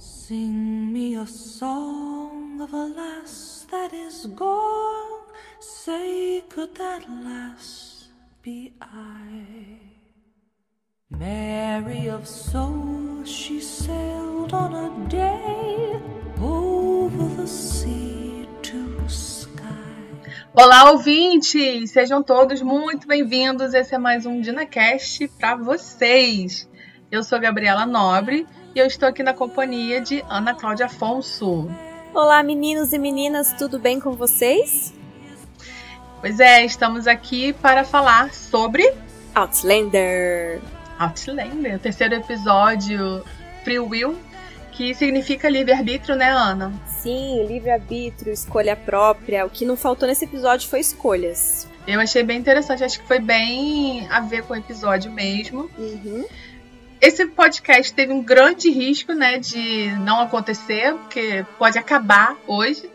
Sing me a song of a lass that is gone. Say, could that lass be I? Mary of soul, she sailed on a day over the sea to sky. Olá, ouvintes! Sejam todos muito bem-vindos. Esse é mais um DinaCast para vocês. Eu sou Gabriela Nobre e eu estou aqui na companhia de Ana Cláudia Afonso. Olá, meninos e meninas, tudo bem com vocês? Pois é, estamos aqui para falar sobre Outlander. Outlander, o terceiro episódio, Free Will, que significa livre-arbítrio, né, Ana? Sim, livre-arbítrio, escolha própria. O que não faltou nesse episódio foi escolhas. Eu achei bem interessante, acho que foi bem a ver com o episódio mesmo. Uhum. Esse podcast teve um grande risco, né, de não acontecer, porque pode acabar hoje.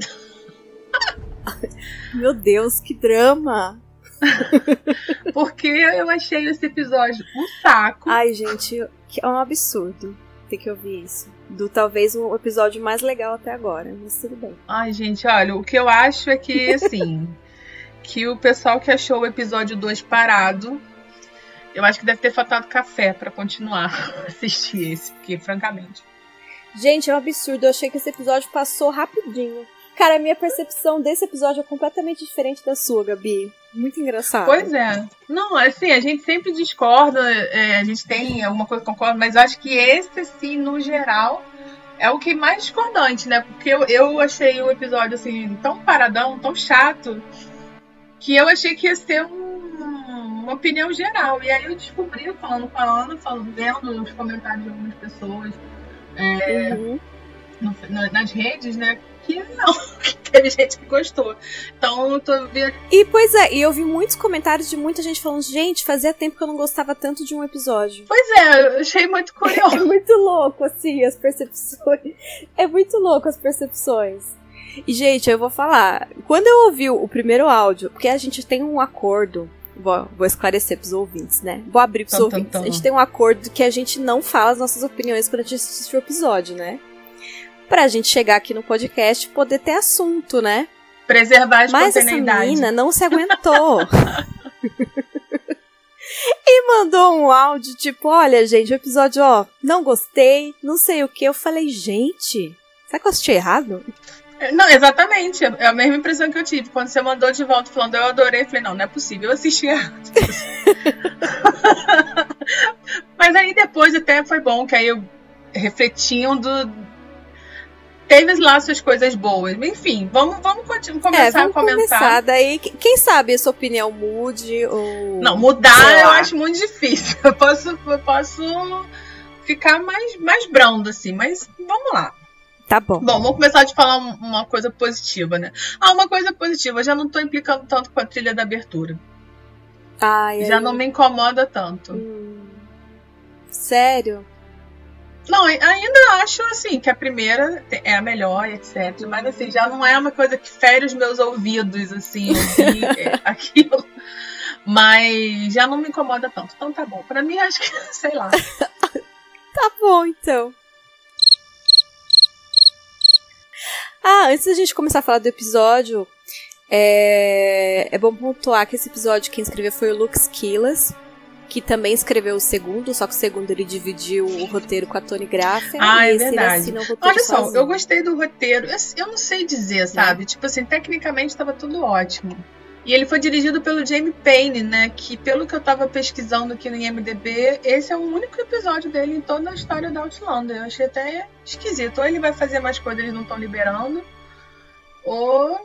Meu Deus, que drama! porque eu achei esse episódio um saco. Ai, gente, é um absurdo ter que ouvir isso. Do talvez o episódio mais legal até agora, mas tudo bem. Ai, gente, olha, o que eu acho é que, assim, que o pessoal que achou o episódio 2 parado, eu acho que deve ter faltado café para continuar a assistir esse, porque, francamente. Gente, é um absurdo. Eu achei que esse episódio passou rapidinho. Cara, a minha percepção desse episódio é completamente diferente da sua, Gabi. Muito engraçado. Pois é. Não, assim, a gente sempre discorda, é, a gente tem alguma coisa que concorda, mas eu acho que esse, assim, no geral, é o que mais discordante, né? Porque eu, eu achei o episódio, assim, tão paradão, tão chato, que eu achei que ia ser um, uma opinião geral. E aí eu descobri, falando com a Ana, falando, vendo os comentários de algumas pessoas é, Uhum. no- na- nas redes, né? Que não, que teve gente que gostou. Então eu tô vendo. E pois é, e eu vi muitos comentários de muita gente falando: gente, fazia tempo que eu não gostava tanto de um episódio. Pois é, eu achei muito É curioso. muito louco, assim, as percepções. É muito louco as percepções. E, gente, eu vou falar. Quando eu ouvi o primeiro áudio, porque a gente tem um acordo. Vou, vou esclarecer pros ouvintes, né? Vou abrir pros Tum, tum, ouvintes. tum. A gente tem um acordo que a gente não fala as nossas opiniões quando a gente assiste o episódio, né? Pra gente chegar aqui no podcast e poder ter assunto, né? Preservar a Mas essa menina não se aguentou. e mandou um áudio tipo: Olha, gente, o episódio, ó, não gostei, não sei o que. Eu falei: Gente, será que eu assisti errado? Não, exatamente. É a mesma impressão que eu tive. Quando você mandou de volta falando, eu adorei. Eu falei, não, não é possível. Eu assisti errado. Mas aí depois até foi bom, que aí eu refletindo. Teve lá suas coisas boas. Enfim, vamos, vamos continu- começar é, vamos a comentar. começar. Daí, que- quem sabe a sua opinião mude ou. Não, mudar eu acho muito difícil. Eu posso, eu posso ficar mais, mais brando, assim, mas vamos lá. Tá bom. Bom, vamos começar de falar um- uma coisa positiva, né? Ah, uma coisa positiva, eu já não tô implicando tanto com a trilha da abertura. Ai, Já não me incomoda tanto. hum, Sério? Não, ai- ainda acho assim que a primeira te- é a melhor, etc. Mas assim, já não é uma coisa que fere os meus ouvidos, assim, ouvir é, aquilo. Mas já não me incomoda tanto. Então tá bom. Pra mim, acho que, sei lá. Tá bom, então. Ah, antes da gente começar a falar do episódio, é, é bom pontuar que esse episódio quem escreveu foi o Lux Killas, que também escreveu o segundo, só que o segundo ele dividiu o roteiro com a Tony Graffer. Ah, é verdade. assina o roteiro Olha só, sozinho. eu gostei do roteiro. Eu, eu não sei dizer, sabe? Tipo assim, tecnicamente estava tudo ótimo. E ele foi dirigido pelo Jamie Payne, né? Que pelo que eu tava pesquisando aqui no IMDB, esse é o único episódio dele em toda a história da Outlander. Eu achei até esquisito. Ou ele vai fazer mais coisas, eles não estão liberando. Ou.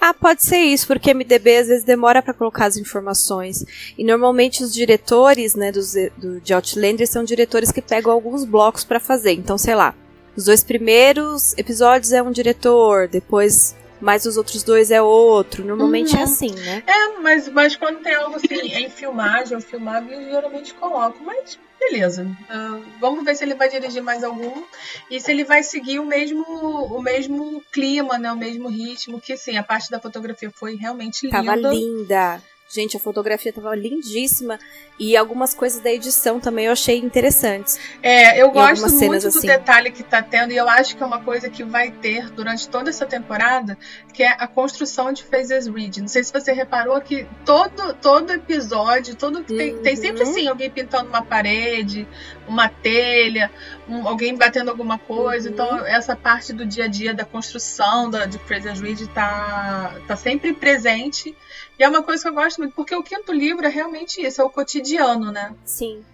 Ah, pode ser isso, porque MDB às vezes demora pra colocar as informações. E normalmente os diretores, né, dos, do, de Outlander são diretores que pegam alguns blocos pra fazer. Então, sei lá, os dois primeiros episódios é um diretor, depois mais os outros dois é outro. Normalmente Uhum. é assim, né? É, mas, mas quando tem algo assim em filmagem ou filmado, eu geralmente coloco. Mas beleza. Ah, vamos ver se ele vai dirigir mais algum. E se ele vai seguir o mesmo, o mesmo clima, né? O mesmo ritmo. Que sim, a parte da fotografia foi realmente linda. Tava linda. Gente, a fotografia tava lindíssima e algumas coisas da edição também eu achei interessantes. É, eu gosto muito do assim. detalhe que tá tendo e eu acho que é uma coisa que vai ter durante toda essa temporada, que é a construção de Phases Read. Não sei se você reparou que todo, todo episódio, todo uhum. tem, tem sempre uhum. assim, alguém pintando uma parede, uma telha, um, alguém batendo alguma coisa. Então, uhum. Então, essa parte do dia a dia da construção da, de Fraser Read tá, tá sempre presente. E é uma coisa que eu gosto muito, porque o quinto livro é realmente isso, é o cotidiano, né? Sim.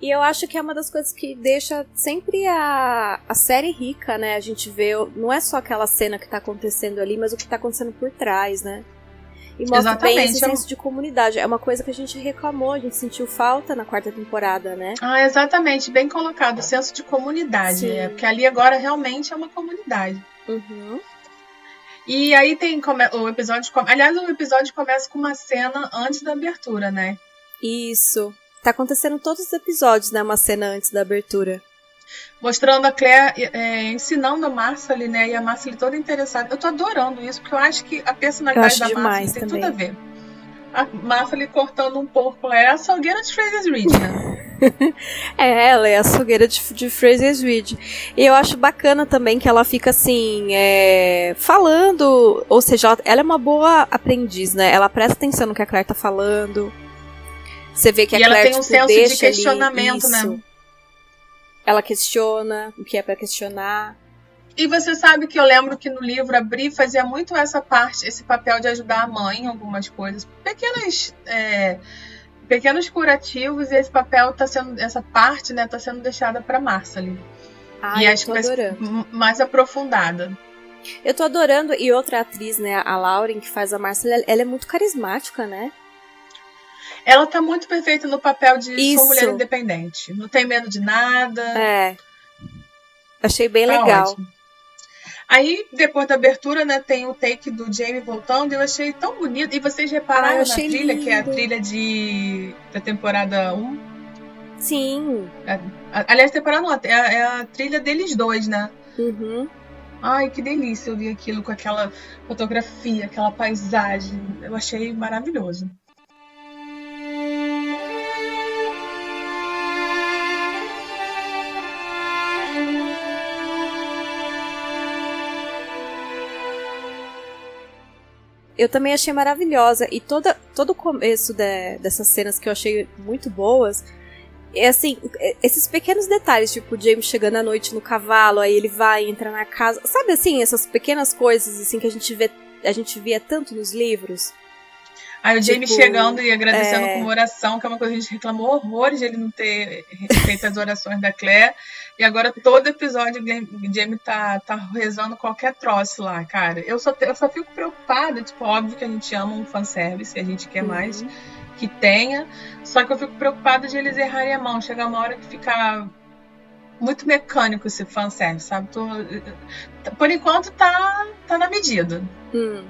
E eu acho que é uma das coisas que deixa sempre a, a série rica, né? A gente vê, não é só aquela cena que tá acontecendo ali, mas o que tá acontecendo por trás, né? E mostra Exatamente. bem esse senso de comunidade. É uma coisa que a gente reclamou, a gente sentiu falta na quarta temporada, né? Ah, exatamente, bem colocado, o senso de comunidade. É, porque ali agora realmente é uma comunidade. Uhum. E aí tem o episódio. Aliás, o episódio começa com uma cena antes da abertura, né? Isso. Tá acontecendo todos os episódios, né? Uma cena antes da abertura. Mostrando a Claire é, ensinando a Marcel, né? E a Marcel toda interessada. Eu tô adorando isso, porque eu acho que a personalidade da Marcel tem tudo a ver. A Marcel cortando um porco é a salgueira de Fraser's Ridge, né? é, ela é a açougueira de, de Fraser's Ridge. E eu acho bacana também que ela fica assim, é, falando, ou seja, ela é uma boa aprendiz, né? Ela presta atenção no que a Claire tá falando. Você vê que e a Claire ela tem um tipo, senso de questionamento, né? Ela questiona o que é para questionar. E você sabe que eu lembro que no livro a Bri fazia muito essa parte, esse papel de ajudar a mãe em algumas coisas. Pequenas. É, pequenos curativos e esse papel tá sendo essa parte né tá sendo deixada para Marceline ah, e acho que mais aprofundada eu tô adorando e outra atriz né a Lauren que faz a Marceline ela é muito carismática né ela tá muito perfeita no papel de Isso. mulher independente não tem medo de nada é achei bem tá legal ótimo. Aí, depois da abertura, né, tem o take do Jamie voltando, eu achei tão bonito. E vocês repararam ah, na trilha, lindo. que é a trilha de da temporada 1? Sim. É, aliás, temporada 1 é, é a trilha deles dois, né? Uhum. Ai, que delícia eu vi aquilo com aquela fotografia, aquela paisagem. Eu achei maravilhoso. Eu também achei maravilhosa. E toda, todo o começo de, dessas cenas que eu achei muito boas. É assim, é, esses pequenos detalhes, tipo o James chegando à noite no cavalo, aí ele vai, entra na casa. Sabe assim, essas pequenas coisas assim que a gente vê, a gente via tanto nos livros. Aí o Jamie tipo, chegando e agradecendo é... com uma oração, que é uma coisa que a gente reclamou horrores de ele não ter feito as orações da Claire. E agora todo episódio o Jamie tá, tá rezando qualquer troço lá, cara. Eu só, eu só fico preocupada, tipo, óbvio que a gente ama um fanservice, a gente quer uhum. mais que tenha. Só que eu fico preocupada de eles errarem a mão. Chegar uma hora que fica muito mecânico esse fanservice, sabe? Tô, por enquanto tá, tá na medida. Hum.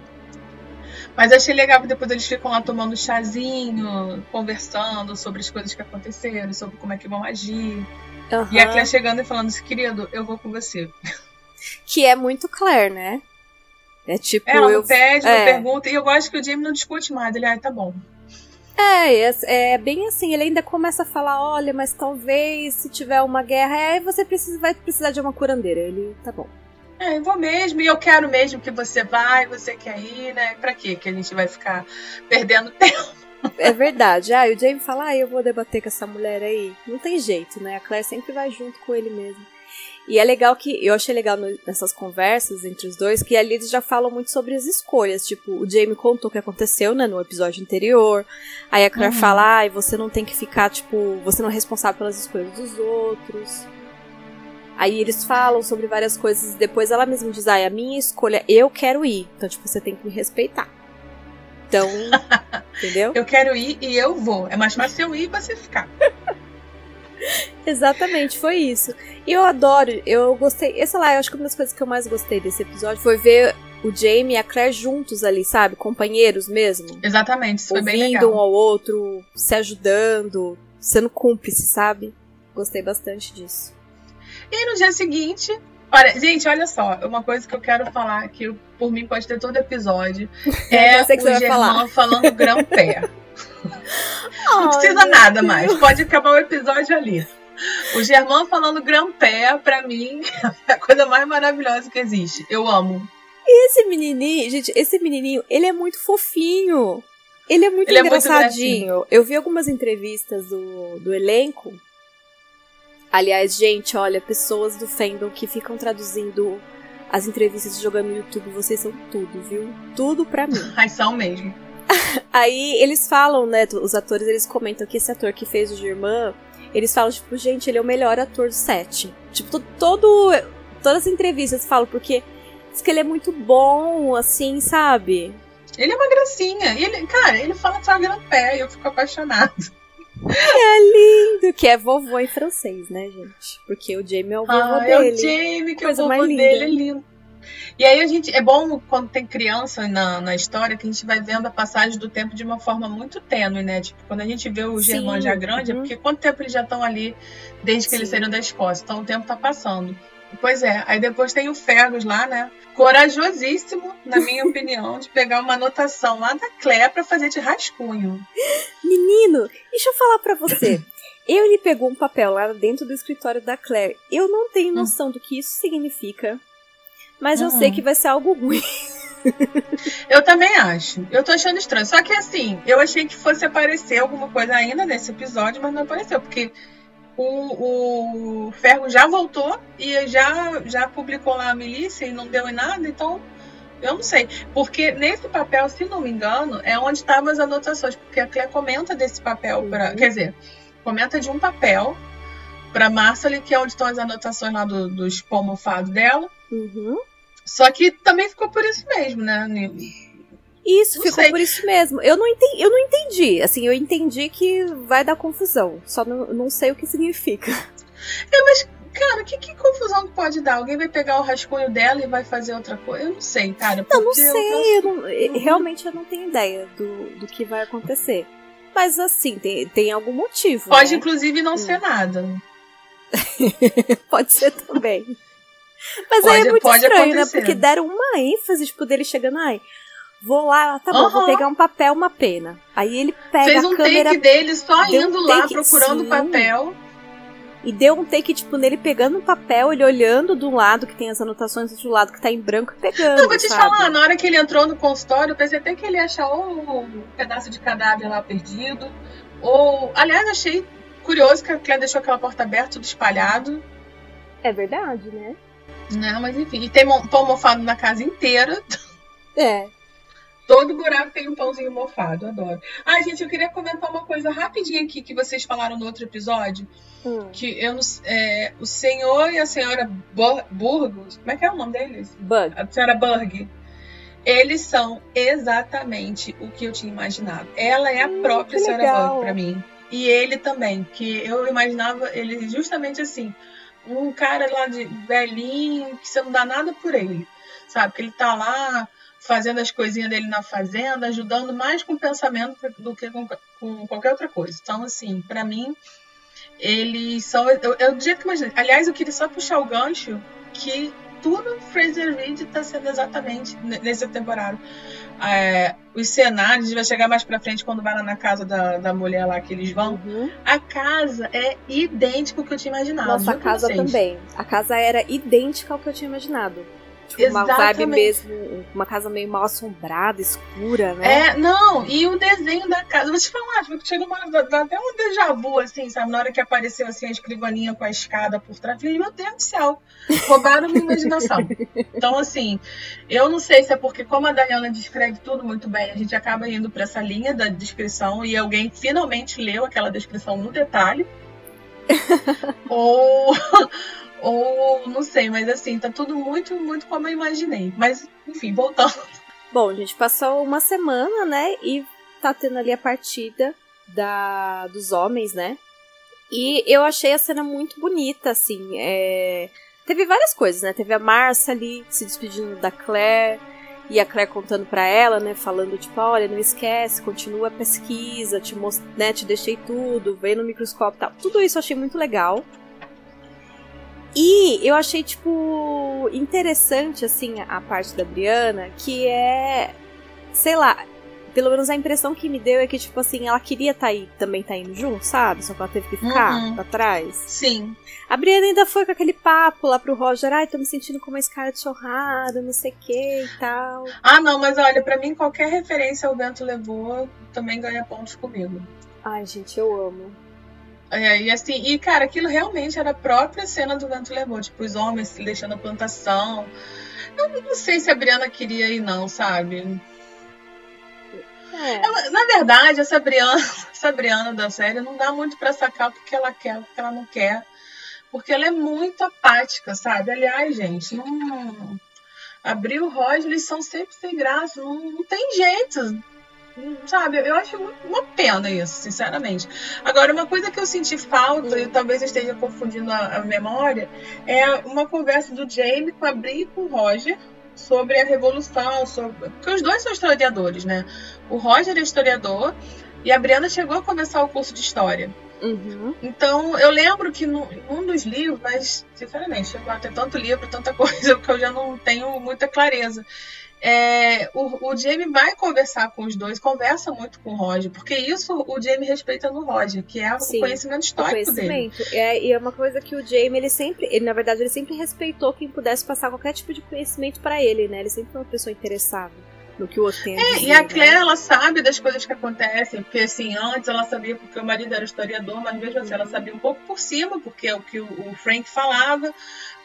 Mas achei legal que depois eles ficam lá tomando chazinho, conversando sobre as coisas que aconteceram, sobre como é que vão agir. Uhum. E a Claire chegando e falando assim, querido, eu vou com você. Que é muito Claire, né? É tipo. Ela eu... pede, é. pergunta, e eu gosto que o Jamie não discute mais. Ele, ah, tá bom. É, é, é, bem assim, ele ainda começa a falar, olha, mas talvez se tiver uma guerra, aí você precisa, vai precisar de uma curandeira. Ele, tá bom. É, eu vou mesmo, e eu quero mesmo que você vá, e você quer ir, né? Pra quê que a gente vai ficar perdendo tempo? É verdade. Ah, e o Jamie fala, ah, eu vou debater com essa mulher aí. Não tem jeito, né? A Claire sempre vai junto com ele mesmo. E é legal que, eu achei legal nessas conversas entre os dois, que ali eles já falam muito sobre as escolhas. Tipo, o Jamie contou o que aconteceu, né, no episódio anterior. Aí a Claire uhum. fala, ah, você não tem que ficar, tipo, você não é responsável pelas escolhas dos outros. Aí eles falam sobre várias coisas e depois ela mesma diz: ah, a minha escolha, eu quero ir. Então, tipo, você tem que me respeitar. Então, entendeu? Eu quero ir e eu vou. É mais fácil eu ir e você ficar. Exatamente, foi isso. E eu adoro, eu gostei. Essa lá, eu acho que uma das coisas que eu mais gostei desse episódio foi ver o Jamie e a Claire juntos ali, sabe? Companheiros mesmo. Exatamente, isso foi bem legal. Ouvindo um ao outro, se ajudando, sendo cúmplice, sabe? Gostei bastante disso. E no dia seguinte, olha, gente, olha só, uma coisa que eu quero falar que por mim pode ter todo episódio é o Germán falando grão-pé. Não precisa nada mais. Pode acabar o episódio ali. O Germão falando Grand-Pé, pra mim, é a coisa mais maravilhosa que existe. Eu amo. E esse menininho, gente, esse menininho, ele é muito fofinho. Ele é muito Ele é muito engraçadinho. Eu vi algumas entrevistas do, do elenco. Aliás, gente, olha, pessoas do fandom que ficam traduzindo as entrevistas jogando no YouTube, vocês são tudo, viu? Tudo pra mim. Ai, são mesmo. Aí eles falam, né, os atores, eles comentam que esse ator que fez o Germán, eles falam, tipo, gente, ele é o melhor ator do set. Tipo, to- todo, todas as entrevistas falam, porque diz que ele é muito bom, assim, sabe? Ele é uma gracinha. Ele, cara, ele fala só Grand-Pé e eu fico apaixonado. Lindo, que é vovô em francês, né, gente? Porque o Jamie é o vovô Ah, é dele. o Jamie, que Coisa o mais vovô dele é lindo. E aí a gente. É bom quando tem criança na, na história que a gente vai vendo a passagem do tempo de uma forma muito tênue, né? Tipo, quando a gente vê o Sim, já grande, é uhum. porque quanto tempo eles já estão ali desde que eles Sim. saíram da Escócia? Então o tempo tá passando. Pois é, aí depois tem o Fergus lá, né? Corajosíssimo, na minha opinião, de pegar uma anotação lá da Claire pra fazer de rascunho. Menino, deixa eu falar pra você. Ele pegou um papel lá dentro do escritório da Claire. Eu não tenho noção do que isso significa. Mas eu Hum. sei que vai ser algo ruim. Eu também acho. Eu tô achando estranho. Só que assim, eu achei que fosse aparecer alguma coisa ainda nesse episódio, mas não apareceu, porque o, o Ferro já voltou e já, já publicou lá a milícia e não deu em nada, então eu não sei. Porque nesse papel, se não me engano, é onde estavam as anotações, porque a Claire comenta desse papel para. Uhum. Quer dizer, comenta de um papel pra Marcely, que é onde estão as anotações lá do, dos pomofados dela. Uhum. Só que também ficou por isso mesmo, né? Isso, Não ficou sei. por isso mesmo. Eu não, entendi, eu não entendi. Assim, eu entendi que vai dar confusão. Só não, não sei o que significa. É, mas, cara, que, que confusão que pode dar? Alguém vai pegar o rascunho dela e vai fazer outra coisa? Eu não sei, cara. Não, não porque eu sei. Eu não- realmente eu não tenho ideia do, do que vai acontecer. Mas assim, tem, tem algum motivo. Pode, né? inclusive, não Hum. ser nada. Pode ser também. Mas Pode- aí é muito estranho, né? acontecer. Porque deram uma ênfase, tipo, dele chegando, ai, vou lá, tá bom, vou Aham. pegar um papel, uma pena. Aí ele pega Fez a um câmera take dele só deu um indo lá take, procurando o sim. papel. e deu um take, tipo, nele pegando o papel, ele olhando do lado que tem as anotações, do outro lado que tá em branco e pegando. Não, vou te sabe? falar, na hora que ele entrou no consultório, eu pensei até que ele ia achar ou um pedaço de cadáver lá perdido, ou. Aliás, achei curioso que a Claire deixou aquela porta aberta, tudo espalhado. É verdade, né? Né? Mas enfim, e tem pão mofado na casa inteira. É. Todo buraco tem um pãozinho mofado, adoro. Ai, gente, eu queria comentar uma coisa rapidinho aqui que vocês falaram no outro episódio. Hum. Que eu é, o senhor e a senhora Bur- Burgos, como é que é o nome deles? Bug. A senhora Burg. Eles são exatamente o que eu tinha imaginado. Ela é a Hum, própria senhora legal. Burg pra mim. E ele também, que eu imaginava ele justamente assim, um cara lá de velhinho, que você não dá nada por ele. Sabe? Que ele tá lá fazendo as coisinhas dele na fazenda, ajudando mais com o pensamento do que com, com qualquer outra coisa. Então, assim, pra mim, eles são. Eu, eu jeito que eu imaginei. Aliás, eu queria só puxar o gancho que tudo Fraser Reed tá sendo exatamente n- nessa temporada. É, os cenários, a gente vai chegar mais pra frente quando vai lá na casa da, da mulher lá que eles vão. Uhum. A casa é idêntica ao que eu tinha imaginado. Nossa, a casa vocês. também. A casa era idêntica ao que eu tinha imaginado. Tipo, uma vibe Exatamente. mesmo, uma casa meio mal assombrada, escura, né? É, não, e o desenho da casa. Vou te falar, tipo, chega uma, dá, até um déjà vu, assim, sabe? Na hora que apareceu assim, a escrivaninha com a escada por trás, falei, meu Deus do céu, roubaram minha imaginação. Então, assim, eu não sei se é porque, como a Dayana descreve tudo muito bem, a gente acaba indo pra essa linha da descrição e alguém finalmente leu aquela descrição no detalhe. ou. Ou não sei, mas assim, tá tudo muito, muito como eu imaginei. Mas, enfim, voltando. Bom, gente, passou uma semana, né? E tá tendo ali a partida da, dos homens, né? E eu achei a cena muito bonita, assim. é, Teve várias coisas, né? Teve a Marcia ali se despedindo da Claire. E a Claire contando pra ela, né? Falando, tipo, olha, não esquece, continua a pesquisa, te, most... né, te deixei tudo, vem no microscópio e tal. Tudo isso eu achei muito legal. E eu achei, tipo, interessante, assim, a parte da Briana, que é, sei lá, pelo menos a impressão que me deu é que, tipo assim, ela queria tá aí, também tá indo junto, sabe? Só que ela teve que ficar Uhum. pra trás. Sim. A Briana ainda foi com aquele papo lá pro Roger, ai, tô me sentindo com uma escara de chorrada, não sei o que e tal. Ah, não, mas olha, pra mim qualquer referência ao vento levou também ganha pontos comigo. Ai, gente, eu amo. É, e assim, e cara, aquilo realmente era a própria cena do vento levou, tipo, os homens se deixando a plantação. Eu não sei se a Briana queria ir, não, sabe? É. Ela- na verdade, essa Briana, essa Briana da série não dá muito pra sacar o que ela quer, o que ela não quer. Porque ela é muito apática, sabe? Aliás, gente, não. Abril e Roger, eles são sempre sem graça, não, não tem jeito. Sabe, eu acho uma pena isso, sinceramente. Agora, uma coisa que eu senti falta, e talvez eu esteja confundindo a, a memória, é uma conversa do Jamie com a Bri e com o Roger sobre a Revolução, sobre... porque os dois são historiadores, né? O Roger é historiador e a Briana chegou a começar o curso de História. Uhum. Então, eu lembro que no, em um dos livros, mas, sinceramente, chegou a ter tanto livro, tanta coisa, que eu já não tenho muita clareza. É, o, o Jamie vai conversar com os dois, conversa muito com o Roger, porque isso o Jamie respeita no Roger, que é Sim, o conhecimento O histórico dele. conhecimento. É, e é uma coisa que o Jamie, ele sempre, ele, na verdade, ele sempre respeitou quem pudesse passar qualquer tipo de conhecimento pra ele, né? Ele sempre foi uma pessoa interessada no que o outro tem a É, e a né? Claire, ela sabe das coisas que acontecem, porque assim, antes ela sabia porque o marido era historiador, mas mesmo assim ela sabia um pouco por cima, porque é o que o, o Frank falava.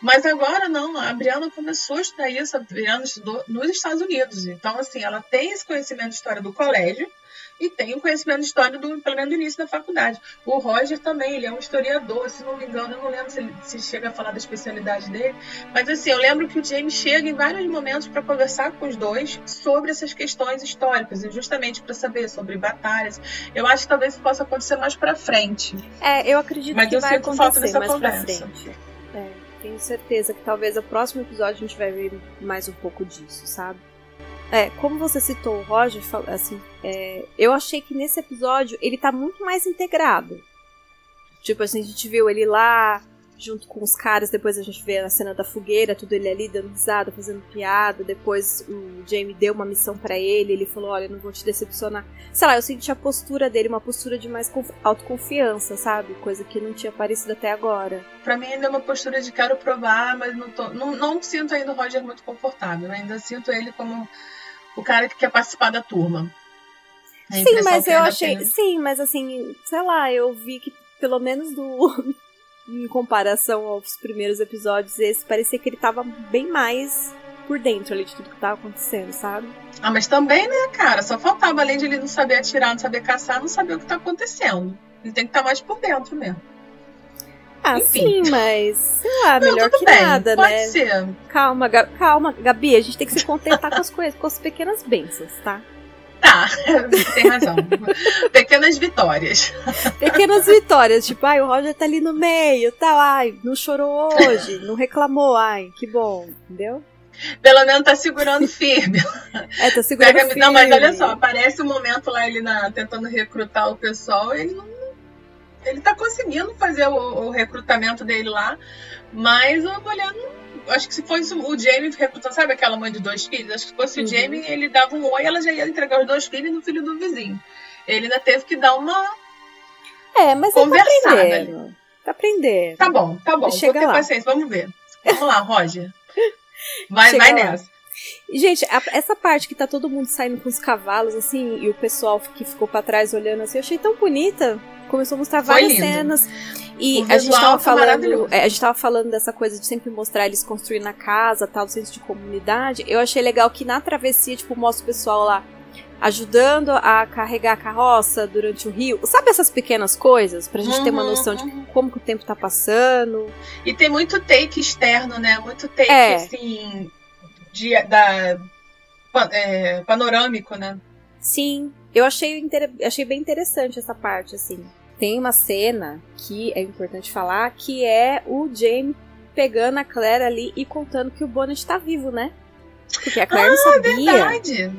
Mas agora não, a Brianna começou a estudar isso, a Brianna estudou nos Estados Unidos. Então, assim, ela tem esse conhecimento de história do colégio e tem o conhecimento de história do, pelo menos do início da faculdade. O Roger também, ele é um historiador, se não me engano, eu não lembro se ele se chega a falar da especialidade dele, mas assim, eu lembro que o James chega em vários momentos para conversar com os dois sobre essas questões históricas, e justamente para saber sobre batalhas. Eu acho que talvez isso possa acontecer mais para frente. É, eu acredito Mas que eu vai sinto falta dessa mais conversa. frente. É, tenho certeza que talvez no próximo episódio a gente vai ver mais um pouco disso, sabe? É, como você citou o Roger, assim, é, eu achei que nesse episódio ele tá muito mais integrado. Tipo assim, a gente viu ele lá, junto com os caras, depois a gente vê a cena da fogueira, tudo ele ali dando risada, fazendo piada, depois o Jamie deu uma missão pra ele, ele falou, olha, não vou te decepcionar. Sei lá, eu senti a postura dele, uma postura de mais conf- autoconfiança, sabe? Coisa que não tinha aparecido até agora. Para mim ainda é uma postura de quero provar, mas não, tô, não, não sinto ainda o Roger muito confortável. Eu ainda sinto ele como o cara que quer participar da turma. A Sim, mas eu achei. tenho. Sim, mas assim, sei lá, eu vi que pelo menos do. em comparação aos primeiros episódios, esse parecia que ele tava bem mais por dentro ali de tudo que tava acontecendo, sabe? Ah, mas também, né, cara? Só faltava, além de ele não saber atirar, não saber caçar, não saber o que tá acontecendo. Ele tem que estar mais por dentro mesmo. Ah, Enfim. sim, mas sei lá, Não, melhor que bem, nada, pode né? ser. Calma, Ga- calma, Gabi, a gente tem que se contentar com as coisas, com as pequenas bênçãos, tá? Tá, tem razão. Pequenas vitórias. Pequenas vitórias, tipo, ai, o Roger tá ali no meio, tal, ai, não chorou hoje, não reclamou, ai, que bom, entendeu? Pelo menos tá segurando firme. É, tá segurando Pega- firme. Não, mas olha só, aparece um momento lá ele na- tentando recrutar o pessoal, ele não. Ele tá conseguindo fazer o, o recrutamento dele lá, mas mulher não. Acho que se fosse o Jamie recrutando, sabe aquela mãe de dois filhos? Acho que se fosse Uhum. o Jamie, ele dava um oi ela já ia entregar os dois filhos no filho do vizinho. Ele ainda teve que dar uma. É, mas ele tá Conversada aprendendo. Tá aprendendo. Tá bom, tá bom, Chega vou ter lá. paciência, vamos ver. Vamos lá, Roger. Vai, Chega vai lá. nessa. Gente, a- essa parte que tá todo mundo saindo com os cavalos, assim, e o pessoal que ficou pra trás olhando assim, eu achei tão bonita. Começou a mostrar Foi várias lindo. cenas. E O a gente tava falando. é, a gente tava falando dessa coisa de sempre mostrar eles construindo a casa, tal, o senso de comunidade. Eu achei legal que na travessia, tipo, mostra o pessoal lá ajudando a carregar a carroça durante o rio. Sabe essas pequenas coisas? Pra gente ter uma Uhum, noção de uhum. como que o tempo tá passando. E tem muito take externo, né? Muito take, É. assim, de, da, é, panorâmico, né? Sim, eu achei, inter- achei bem interessante essa parte, assim. Tem uma cena que é importante falar, que é o Jamie pegando a Claire ali e contando que o Bonnet tá vivo, né? Porque a Claire não sabia. Verdade.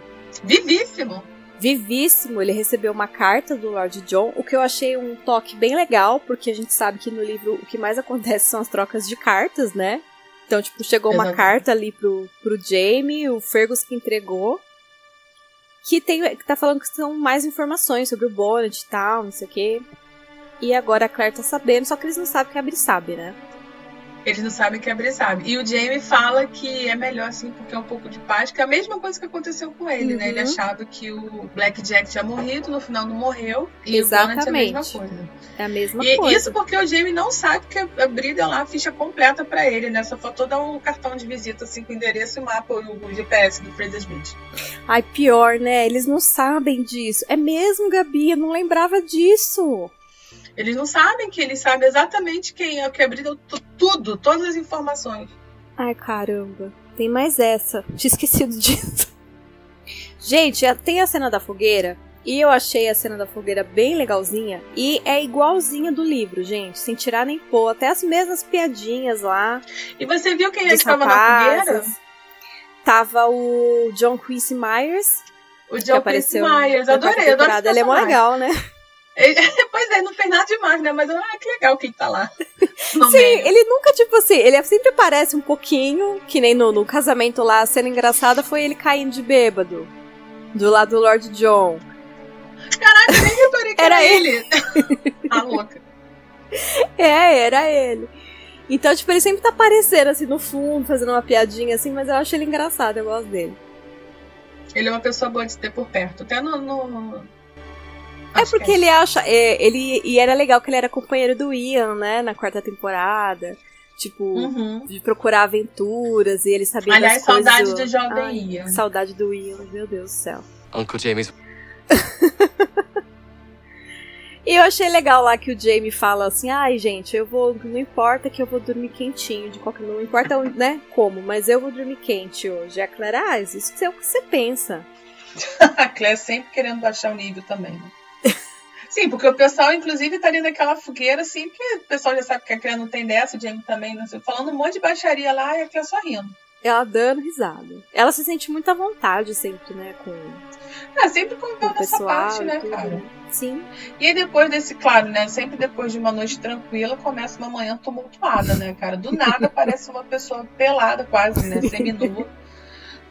Vivíssimo. Vivíssimo, ele recebeu uma carta do Lord John, o que eu achei um toque bem legal, porque a gente sabe que no livro o que mais acontece são as trocas de cartas, né? Então, tipo, chegou uma Exatamente. carta ali pro, pro Jamie, o Fergus que entregou, que, tem, que tá falando que são mais informações sobre o Bonnet e tal, não sei o quê. E agora a Claire tá sabendo, só que eles não sabem que a Bri sabe, né? Eles não sabem que a Bri sabe. E o Jamie fala que é melhor assim, porque é um pouco de paz, que é a mesma coisa que aconteceu com ele, uhum. né? Ele uhum. achava que o Black Jack tinha morrido, no final não morreu. E Exatamente. o Bonnet é a mesma coisa. É a mesma e coisa. Isso porque o Jamie não sabe que a Bri deu lá a ficha completa para ele, né? Só faltou dar um cartão de visita, assim, com o endereço e o mapa, o GPS do Fraser Smith. Ai, pior, né? Eles não sabem disso. É mesmo, Gabi, eu não lembrava disso. Eles não sabem que ele sabe exatamente quem é o que abriu tudo, todas as informações. Ai, caramba. Tem mais essa. Tinha esquecido disso. Gente, tem a cena da fogueira. E eu achei a cena da fogueira bem legalzinha. E é igualzinha do livro, gente. Sem tirar nem pôr. Até as mesmas piadinhas lá. E você viu quem é estava na fogueira? Tava o John Quincy Myers. O John Quincy Myers. Adorei, adorei. Ele é mó legal, né? pois é, não fez nada demais, né? Mas ah, que legal que ele tá lá. Sim, meio. ele nunca, tipo assim, ele sempre aparece um pouquinho, que nem no, no casamento lá, a cena engraçada foi ele caindo de bêbado. Do lado do Lord John. Caraca, nem reparei que era, era ele. a louca. É, era ele. Então, tipo, ele sempre tá aparecendo assim no fundo, fazendo uma piadinha assim, mas eu acho ele engraçado, eu gosto dele. Ele é uma pessoa boa de ter por perto. Até no, no é porque é. ele acha. É, ele, e era legal que ele era companheiro do Ian, né? Na quarta temporada. Tipo, uhum. de procurar aventuras e ele sabia Aliás, das coisas. saudade do jovem Ai, Ian. Saudade do Ian, meu Deus do céu. Uncle James. e eu achei legal lá que o Jamie fala assim: ai, gente, eu vou. Não importa que eu vou dormir quentinho, de qualquer. Não importa, né, como, mas eu vou dormir quente hoje. E a Claire, ah, isso é o que você pensa. a Claire sempre querendo baixar o nível também, né? Sim, porque o pessoal, inclusive, tá ali naquela fogueira, assim, porque o pessoal já sabe que a Clea não tem dessa, o Jamie também, não sei, falando um monte de baixaria lá e a Clea só rindo. Ela dando risada. Ela se sente muito à vontade sempre, né, com... É, sempre contando essa parte, né, tudo. cara? Sim. E aí depois desse, claro, né, sempre depois de uma noite tranquila, começa uma manhã tumultuada, né, cara? Do nada aparece uma pessoa pelada quase, né, seminua,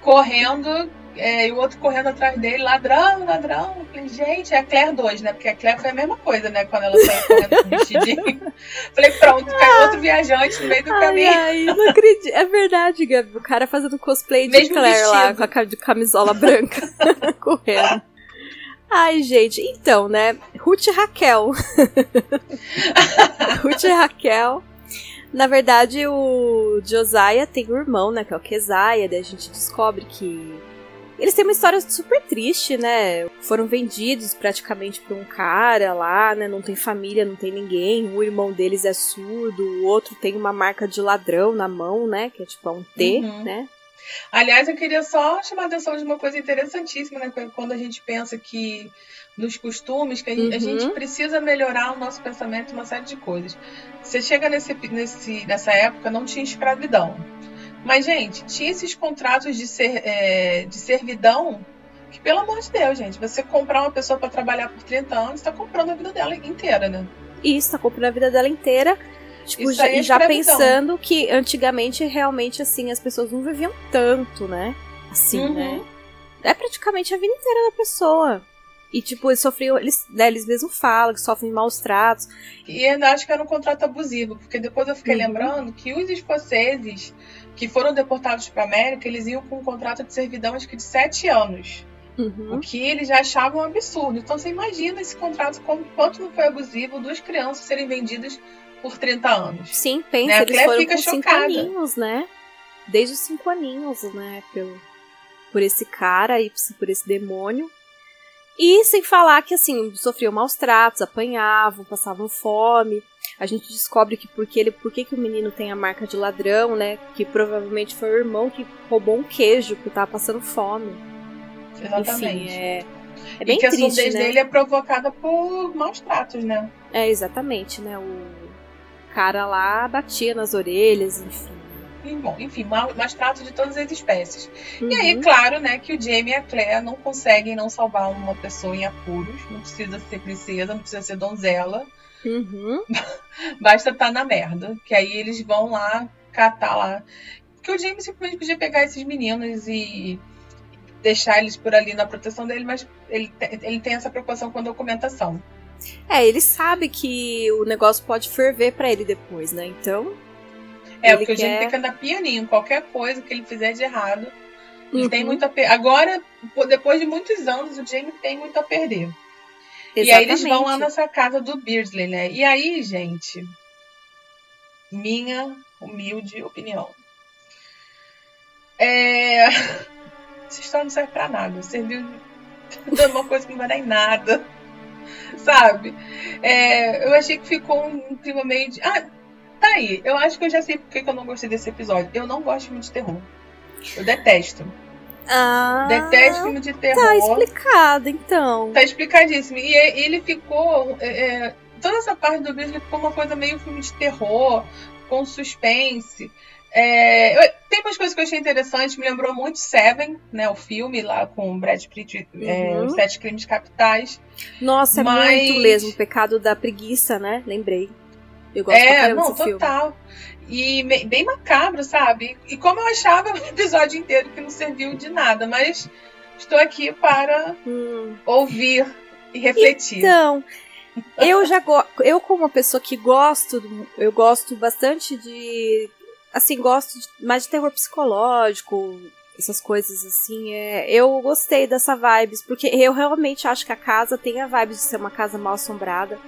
correndo é, e o outro correndo atrás dele, ladrão, ladrão. Eu falei, gente, é a Claire 2, né? Porque a Claire foi a mesma coisa, né? Quando ela saiu correndo com o vestidinho. falei, pronto, caiu outro viajante no meio do ai, caminho. Ai, não acredito. É verdade, Gabi. O cara fazendo cosplay de Mesmo Claire vestido. lá, com a de camisola branca, correndo. Ai, gente, então, né? Ruth e Raquel. Ruth e Raquel. Na verdade, o Josiah tem um irmão, né? Que é o Keziah. Daí a gente descobre que eles têm uma história super triste, né? Foram vendidos praticamente por um cara lá, né? Não tem família, não tem ninguém. O irmão deles é surdo, o outro tem uma marca de ladrão na mão, né? Que é tipo um T, uhum. né? Aliás, eu queria só chamar a atenção de uma coisa interessantíssima, né? Quando a gente pensa que nos costumes, que a, uhum. gente precisa melhorar o nosso pensamento uma série de coisas. Você chega nesse, nesse, nessa época, não tinha escravidão. Mas, gente, tinha esses contratos de, ser, é, de servidão que, pelo amor de Deus, gente, você comprar uma pessoa para trabalhar por 30 anos, está comprando a vida dela inteira, né? Isso, tá comprando a vida dela inteira. Tipo, já, é já pensando que antigamente realmente assim as pessoas não viviam tanto, né? Assim, uhum. né? É praticamente a vida inteira da pessoa. E, tipo, eles sofriam, eles, né, eles mesmos falam que sofrem maus tratos. E ainda acho que era um contrato abusivo, porque depois eu fiquei uhum. lembrando que os escoceses que foram deportados para a América, eles iam com um contrato de servidão acho que de sete anos. Uhum. O que eles já achavam um absurdo. Então você imagina esse contrato, como, quanto não foi abusivo, duas crianças serem vendidas por 30 anos. Sim, pensa, né? eles foram fica com chocada. cinco aninhos, né? Desde os cinco aninhos, né? Pelo, por esse cara e por esse demônio. E sem falar que, assim, sofriam maus tratos, apanhavam, passavam fome. A gente descobre que porque ele, por que o menino tem a marca de ladrão, né? Que provavelmente foi o irmão que roubou um queijo porque tava passando fome. Exatamente. Enfim, é, é bem e que triste, a surdez né? dele é provocada por maus tratos, né? É, exatamente, né? O cara lá batia nas orelhas, enfim bom, enfim, mais trato de todas as espécies. Uhum. E aí, uhum. claro, né, que o Jamie e a Claire não conseguem não salvar uma pessoa em apuros. Não precisa ser princesa, não precisa ser donzela. Uhum. Basta estar tá na merda. Que aí eles vão lá catar lá. Porque o Jamie simplesmente podia pegar esses meninos e deixar eles por ali na proteção dele, mas ele, ele tem essa preocupação com a documentação. É, ele sabe que o negócio pode ferver para ele depois, né? Então. É, porque quer... o Jamie tem que andar pianinho. Qualquer coisa que ele fizer de errado, ele uhum. tem muito a perder. Agora, depois de muitos anos, o Jamie tem muito a perder. Exatamente. E aí eles vão lá nessa casa do Beardsley, né? E aí, gente, minha humilde opinião. É... Essa história não serve pra nada. Serviu de uma coisa que não vai dar em nada. Sabe? É... Eu achei que ficou um clima meio de. Ah, tá aí. Eu acho que eu já sei porque que eu não gostei desse episódio. Eu não gosto muito de terror. Eu detesto. Ah, Detesto filme de terror. Tá explicado, então. Tá explicadíssimo. E ele ficou. É, é toda essa parte do vídeo ficou uma coisa meio filme de terror, com suspense. É, eu, tem umas coisas que eu achei interessante, me lembrou muito Seven, né? O filme lá com o Brad Pitt, é, uhum. é, Os Sete Crimes Capitais. Nossa, Mas... é muito mesmo, o pecado da preguiça, né? Lembrei. Eu gosto é, não, total. Filme. E bem macabro, sabe? E como eu achava o episódio inteiro que não serviu de nada, mas estou aqui para hum. ouvir e refletir. Então, eu já go eu como uma pessoa que gosto, eu gosto bastante de assim, gosto de, mais de terror psicológico, essas coisas assim, é, eu gostei dessa vibes, porque eu realmente acho que a casa tem a vibe de ser uma casa mal assombrada.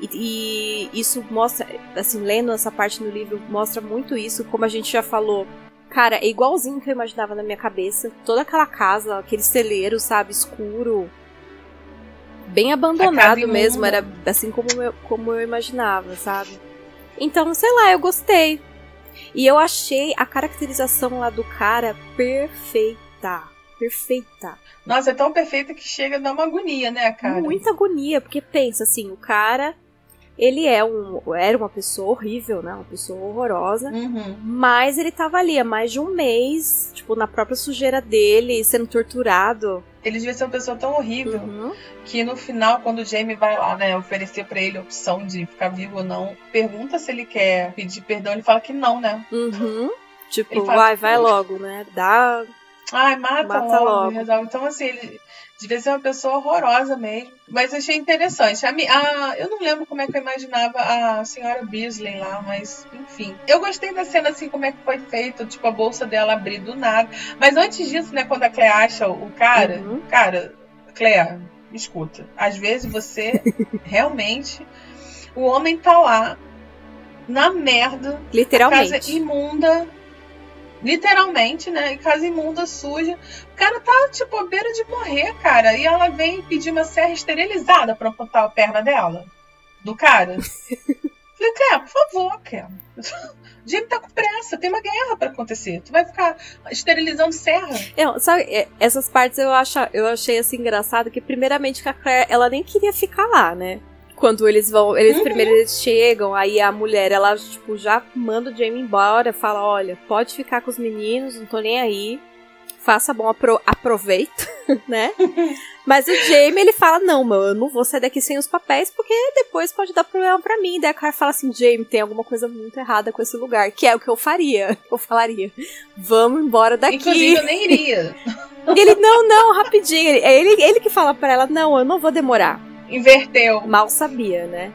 E, e isso mostra, assim, lendo essa parte no livro, mostra muito isso, como a gente já falou. Cara, é igualzinho que eu imaginava na minha cabeça. Toda aquela casa, aquele celeiro, sabe, escuro. Bem abandonado mesmo, era assim como eu, como eu imaginava, sabe? Então, sei lá, eu gostei. E eu achei a caracterização lá do cara perfeita. Perfeita. Nossa, é tão perfeita que chega a dar uma agonia, né, cara? Muita agonia, porque pensa assim, o cara ele é um, era uma pessoa horrível, né? Uma pessoa horrorosa. Uhum. Mas ele tava ali há mais de um mês, tipo, na própria sujeira dele, sendo torturado. Ele devia ser uma pessoa tão horrível uhum. que no final, quando o Jamie vai lá, né, oferecer para ele a opção de ficar vivo ou não, pergunta se ele quer pedir perdão, ele fala que não, né? Uhum. Tipo, vai, vai logo, né? Dá. Ai, mata, mata logo, logo. Então, assim, ele Devia ser uma pessoa horrorosa mesmo. Mas achei interessante. A, a, eu não lembro como é que eu imaginava a senhora Beasley lá, mas enfim. Eu gostei da cena assim, como é que foi feito, tipo, a bolsa dela abrir do nada. Mas antes disso, né, quando a Claire acha o cara, uhum. cara, Claire, escuta. Às vezes você realmente. O homem tá lá na merda. Literalmente. casa imunda Literalmente, né? Casa imunda, suja. O cara tá, tipo, à beira de morrer, cara. E ela vem pedir uma serra esterilizada pra amputar a perna dela. Do cara. Falei, cara, por favor, cara. O Jimmy tá com pressa, tem uma guerra para acontecer. Tu vai ficar esterilizando serra. Eu, sabe, é, essas partes eu, acho, eu achei assim engraçado que, primeiramente, que a Claire, ela nem queria ficar lá, né? Quando eles vão, eles uhum. primeiro eles chegam, aí a mulher, ela tipo já manda o Jamie embora, fala, olha, pode ficar com os meninos, não tô nem aí. Faça bom apro aproveito, né? Mas o Jamie, ele fala, não, meu, eu não vou sair daqui sem os papéis, porque depois pode dar problema para mim. Daí a cara fala assim, Jamie, tem alguma coisa muito errada com esse lugar, que é o que eu faria. Eu falaria, vamos embora daqui. Inclusive, eu nem iria. ele, não, não, rapidinho. É ele, ele que fala para ela, não, eu não vou demorar. Inverteu. Mal sabia, né?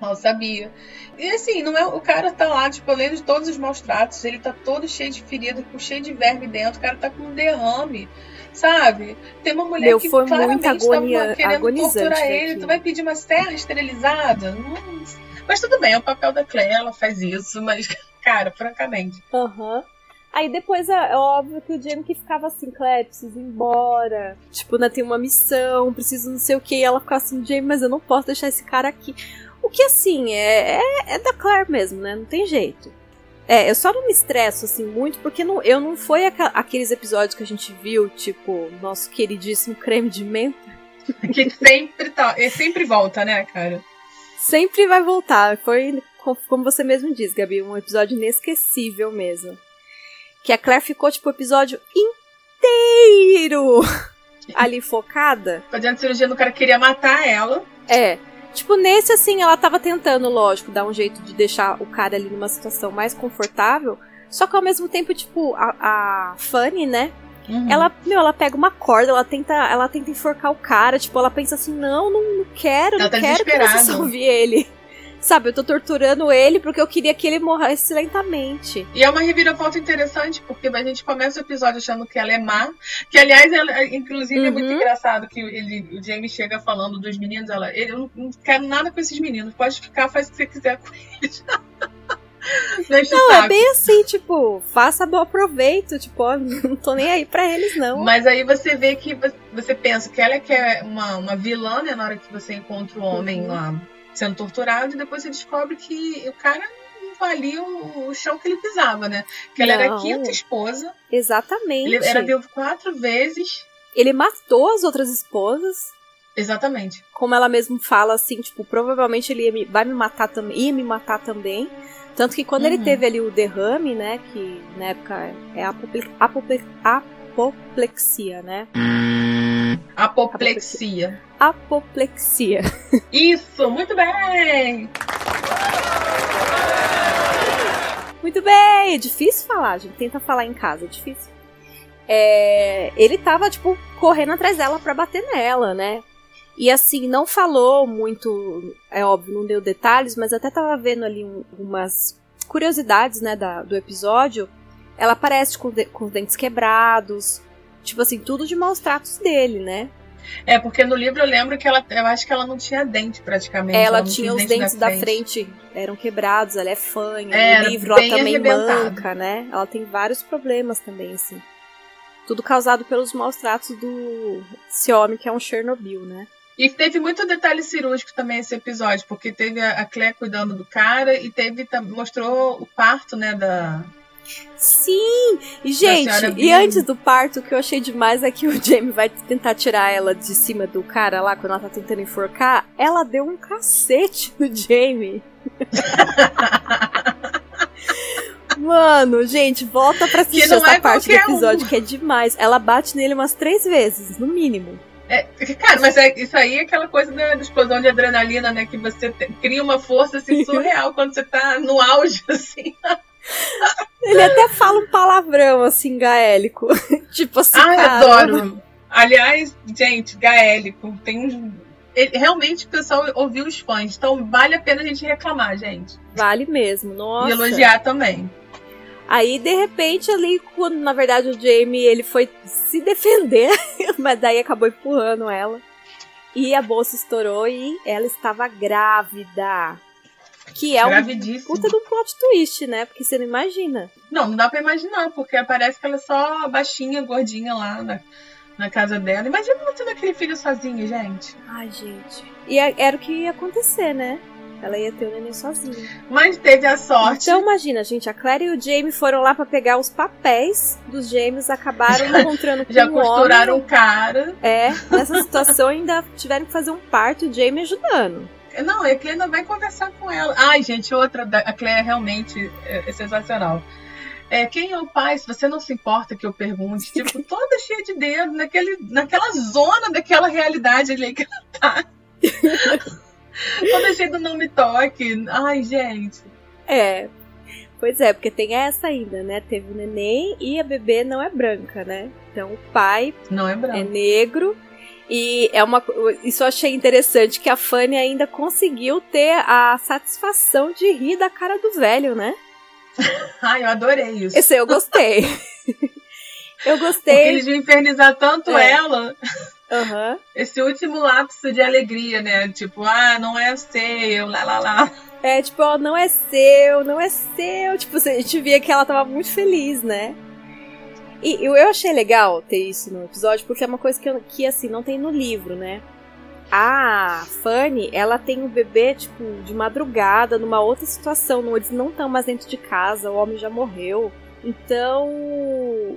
Mal sabia. E assim, não é, o cara tá lá, tipo, além de todos os maus tratos, ele tá todo cheio de ferida, com cheio de verme dentro, o cara tá com um derrame, sabe? Tem uma mulher Meu, que foi muito agonia, querendo torturar ele, tu vai pedir uma serra esterilizada? Mas tudo bem, é o papel da Claire, ela faz isso, mas, cara, francamente. Aham. Uhum. Aí depois é, é óbvio que o Jamie que ficava assim, Claire, preciso ir embora. Tipo, né, tem uma missão, preciso não sei o que. E ela ficava assim, Jamie, mas eu não posso deixar esse cara aqui. O que assim, é, é, é da Claire mesmo, né? Não tem jeito. É, eu só não me estresso assim muito, porque não, eu não foi aqueles episódios que a gente viu, tipo, nosso queridíssimo creme de menta. Que sempre tá, ele sempre volta, né, cara? Sempre vai voltar. Foi, como você mesmo diz, Gabi, um episódio inesquecível mesmo. Que a Claire ficou, tipo, o episódio inteiro ali focada. Fazendo cirurgia no cara queria matar ela. É. Tipo, nesse, assim, ela tava tentando, lógico, dar um jeito de deixar o cara ali numa situação mais confortável. Só que ao mesmo tempo, tipo, a, a Fanny, né? Uhum. Ela, meu, ela pega uma corda, ela tenta, ela tenta enforcar o cara, tipo, ela pensa assim, não, não, não quero, ela não tá quero que você salve ele. Sabe, eu tô torturando ele porque eu queria que ele morresse lentamente. E é uma reviravolta interessante, porque a gente começa o episódio achando que ela é má. Que, aliás, ela, inclusive, uhum. é muito uhum. engraçado que ele, o Jamie chega falando dos meninos. Ela, ele, eu não, não quero nada com esses meninos. Pode ficar, faz o que você quiser com eles. não, é bem assim, tipo, faça bom proveito, tipo, ó, não tô nem aí pra eles, não. Mas aí você vê que você pensa que ela é que é uma, uma vilã, né, na hora que você encontra o homem uhum. lá sendo torturado, e depois você descobre que o cara não valia o, o chão que ele pisava, né? Que ela era a quinta esposa. Exatamente. Ele era viúvo quatro vezes. Ele matou as outras esposas. Exatamente. Como ela mesmo fala, assim, tipo, provavelmente ele me, vai me matar também, ia me matar também. Tanto que quando uhum. ele teve ali o derrame, né, que na época é apoplexia, né? Apoplexia. Apoplexia. Isso, muito bem! Muito bem! É difícil falar, a gente tenta falar em casa, é difícil. É, ele tava, tipo, correndo atrás dela para bater nela, né? E assim, não falou muito, é óbvio, não deu detalhes, mas até tava vendo ali um, umas curiosidades, né, da, do episódio. Ela aparece com, de, com os dentes quebrados, Tipo assim, tudo de maus tratos dele, né? É, porque no livro eu lembro que ela, eu acho que ela não tinha dente praticamente. Ela, ela tinha os dentes da frente. da frente. eram quebrados, ela é fanha. É, no livro ela também manca, né? Ela tem vários problemas também, assim. Tudo causado pelos maus tratos do esse homem que é um Chernobyl, né? E teve muito detalhe cirúrgico também esse episódio, porque teve a Claire cuidando do cara e teve mostrou o parto, né, da, Sim! E, gente, e antes do parto, o que eu achei demais é que o Jamie vai tentar tirar ela de cima do cara lá, quando ela tá tentando enforcar. Ela deu um cacete no Jamie. Mano, gente, volta pra assistir essa é parte do episódio, um. que é demais. Ela bate nele umas três vezes, no mínimo. É, cara, mas é, isso aí é aquela coisa da, da, explosão de adrenalina, né? Que você te, cria uma força assim, surreal quando você tá no auge, assim. Ele até fala um palavrão, assim, gaélico. tipo assim, cara. adoro. Aliás, gente, gaélico, tem uns. Ele, realmente o pessoal ouviu os fãs, então vale a pena a gente reclamar, gente. Vale mesmo, nossa. E elogiar também. Aí, de repente, ali, quando na verdade o Jamie ele foi se defender, mas daí acabou empurrando ela. E a bolsa estourou e ela estava grávida. Que é um puta do plot twist, né? Porque você não imagina. Não, não dá pra imaginar, porque parece que ela é só baixinha, gordinha lá na, na casa dela. Imagina ela tendo aquele filho sozinha, gente. Ai, gente. E era o que ia acontecer, né? Ela ia ter o neném sozinha. Mas teve a sorte. Então imagina, gente, a Claire e o Jamie foram lá para pegar os papéis dos gêmeos, acabaram encontrando com Já um costuraram o cara. É, nessa situação ainda tiveram que fazer um parto, o Jamie ajudando. Não, a Claire ainda vai conversar com ela. Ai, gente, outra, a Claire realmente é, é sensacional. É, quem é o pai? Se você não se importa que eu pergunte, tipo, toda cheia de dedo, naquele, naquela zona daquela realidade ali que ela tá. toda cheia do não me toque. Ai, gente. É. Pois é, porque tem essa ainda, né? Teve o neném e a bebê não é branca, né? Então o pai não é, branco. é negro e é uma, isso eu achei interessante, que a Fanny ainda conseguiu ter a satisfação de rir da cara do velho, né? Ai, eu adorei isso. Esse eu gostei. eu gostei. Porque eles iam infernizar tanto é. ela. Uhum. Esse último lapso de alegria, né? Tipo, ah, não é seu, lá, lá, lá. É, tipo, ó, não é seu, não é seu. Tipo, a gente via que ela tava muito feliz, né? E eu achei legal ter isso no episódio, porque é uma coisa que, que assim, não tem no livro, né? A Fanny, ela tem o um bebê, tipo, de madrugada, numa outra situação. Eles não estão mais dentro de casa, o homem já morreu. Então,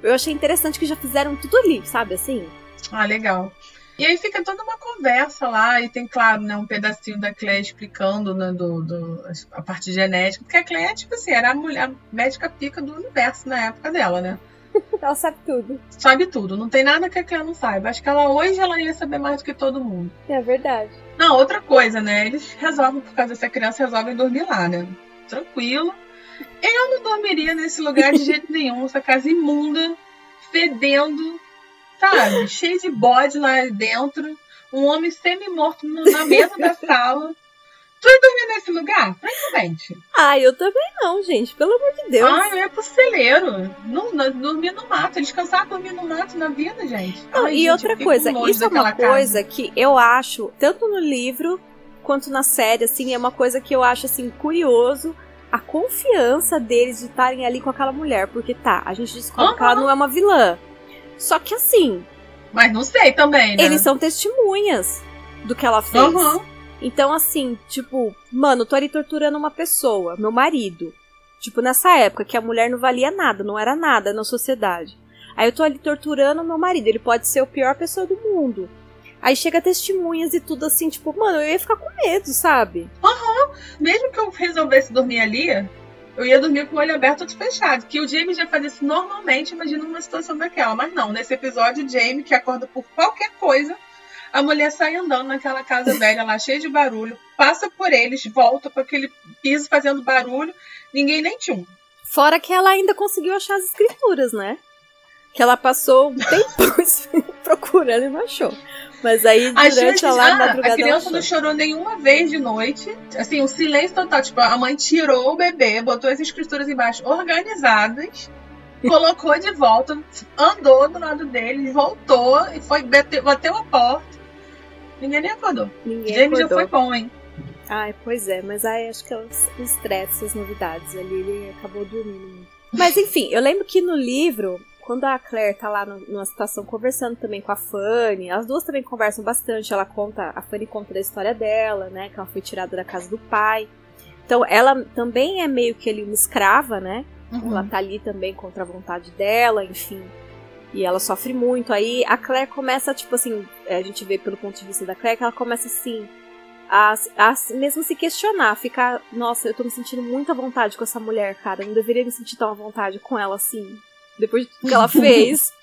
eu achei interessante que já fizeram tudo ali, sabe assim? Ah, legal. E aí fica toda uma conversa lá, e tem, claro, né, um pedacinho da Clé explicando né, do, do, a parte genética, porque a Clé, tipo assim, era a mulher a médica pica do universo na época dela, né? ela sabe tudo. Sabe tudo. Não tem nada que a Claire não saiba. Acho que ela hoje ela ia saber mais do que todo mundo. É verdade. Não, outra coisa, né? Eles resolvem, por causa dessa criança, resolvem dormir lá, né? Tranquilo. Eu não dormiria nesse lugar de jeito nenhum. Essa casa imunda, fedendo. sabe? Cheio de bode lá dentro. Um homem semi-morto na mesa da sala. Tu ia dormir nesse lugar? Francamente. Ah, eu também não, gente. Pelo amor de Deus. Ah, eu ia pro celeiro. Não, não, dormir no mato. Descansar dormir no mato na vida, gente. Não, Ai, e gente, outra coisa, isso é uma coisa casa. que eu acho, tanto no livro quanto na série, assim, é uma coisa que eu acho, assim, curioso a confiança deles de estarem ali com aquela mulher. Porque tá, a gente descobre que ela não é uma vilã. Só que assim, Mas não sei também, né? eles são testemunhas do que ela fez. Aham. Então, assim, tipo, mano, tô ali torturando uma pessoa, meu marido. Tipo, nessa época que a mulher não valia nada, não era nada na sociedade. Aí eu tô ali torturando meu marido, ele pode ser a pior pessoa do mundo. Aí chega testemunhas e tudo assim, tipo, mano, eu ia ficar com medo, sabe? Mesmo que eu resolvesse dormir ali, eu ia dormir com o olho aberto e fechado. Que o Jamie já faz isso normalmente, imagina uma situação daquela. Mas não, nesse episódio, o Jamie, que acorda por qualquer coisa, a mulher sai andando naquela casa velha lá, cheia de barulho, passa por eles, volta com aquele piso fazendo barulho, ninguém nem tchum. Fora que ela ainda conseguiu achar as escrituras, né? Que ela passou um tempo procurando e não achou. Mas aí, durante vezes, a, lá, ah, a ela criança não chorou nenhuma vez de noite. Assim, um silêncio total. Tipo, a mãe tirou o bebê, botou as escrituras embaixo organizadas, colocou de volta, andou do lado dele, voltou e foi bateu, bateu a porta. Ninguém nem acordou. Ninguém James já acordou. foi bom, hein? Ai, pois é, mas aí acho que é o estresse, as novidades ali, ele acabou dormindo muito. Mas enfim, eu lembro que no livro, quando a Claire tá lá no- numa situação conversando também com a Fanny, as duas também conversam bastante, ela conta, a Fanny conta da história dela, né, que ela foi tirada da casa do pai. Então ela também é meio que ali uma escrava, né? Uhum. Ela tá ali também contra a vontade dela, enfim. E ela sofre muito. Aí a Claire começa, tipo assim, a gente vê pelo ponto de vista da Claire que ela começa assim. A, a mesmo se questionar, ficar, nossa, eu tô me sentindo muito à vontade com essa mulher, cara. Eu não deveria me sentir tão à vontade com ela assim. Depois de tudo que ela fez.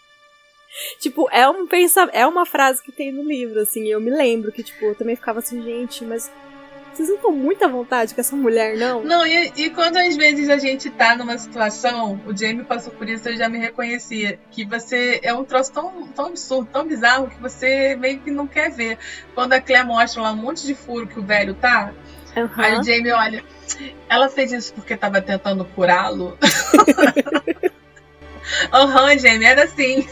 tipo, é um pensa, é uma frase que tem no livro, assim, eu me lembro que, tipo, eu também ficava assim, gente, mas vocês não estão muito à vontade com essa mulher, não? Não, e, e quando às vezes a gente tá numa situação, o Jamie passou por isso, eu já me reconhecia, que você é um troço tão, tão absurdo, tão bizarro, que você meio que não quer ver. Quando a Claire mostra lá um monte de furo que o velho tá, Aham. aí o Jamie olha, ela fez isso porque tava tentando curá-lo? Aham, Jamie, era assim.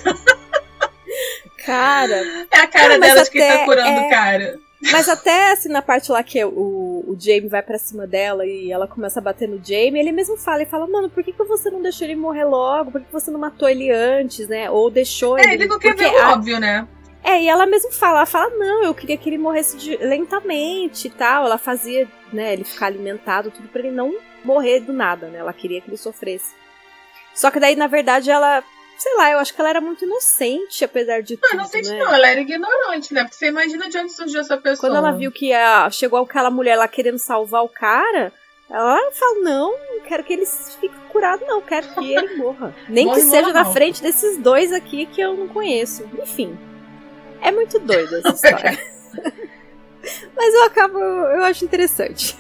Cara, É a cara Não, dela de quem tá curando é- o cara. Mas até assim, na parte lá que o, o Jamie vai pra cima dela e ela começa a bater no Jamie, ele mesmo fala e fala, mano, por que, que você não deixou ele morrer logo? Por que você não matou ele antes, né? Ou deixou É, ele. ele não quer ver o a- óbvio, né? É, e ela mesmo fala, ela fala, não, eu queria que ele morresse de- lentamente e tal. Ela fazia, né, ele ficar alimentado, tudo pra ele não morrer do nada, né? Ela queria que ele sofresse. Só que daí, na verdade, ela. Sei lá, eu acho que ela era muito inocente, apesar de Não, tudo, não sente né? não, ela era ignorante, né? Porque você imagina de onde surgiu essa pessoa. Quando ela viu que a, chegou aquela mulher lá querendo salvar o cara, ela fala: Não, não quero que ele fique curado, não, quero que ele morra. Nem Morre, que seja morra, na não. frente desses dois aqui que eu não conheço. Enfim. É muito doida essa história. Mas eu acabo, eu acho interessante.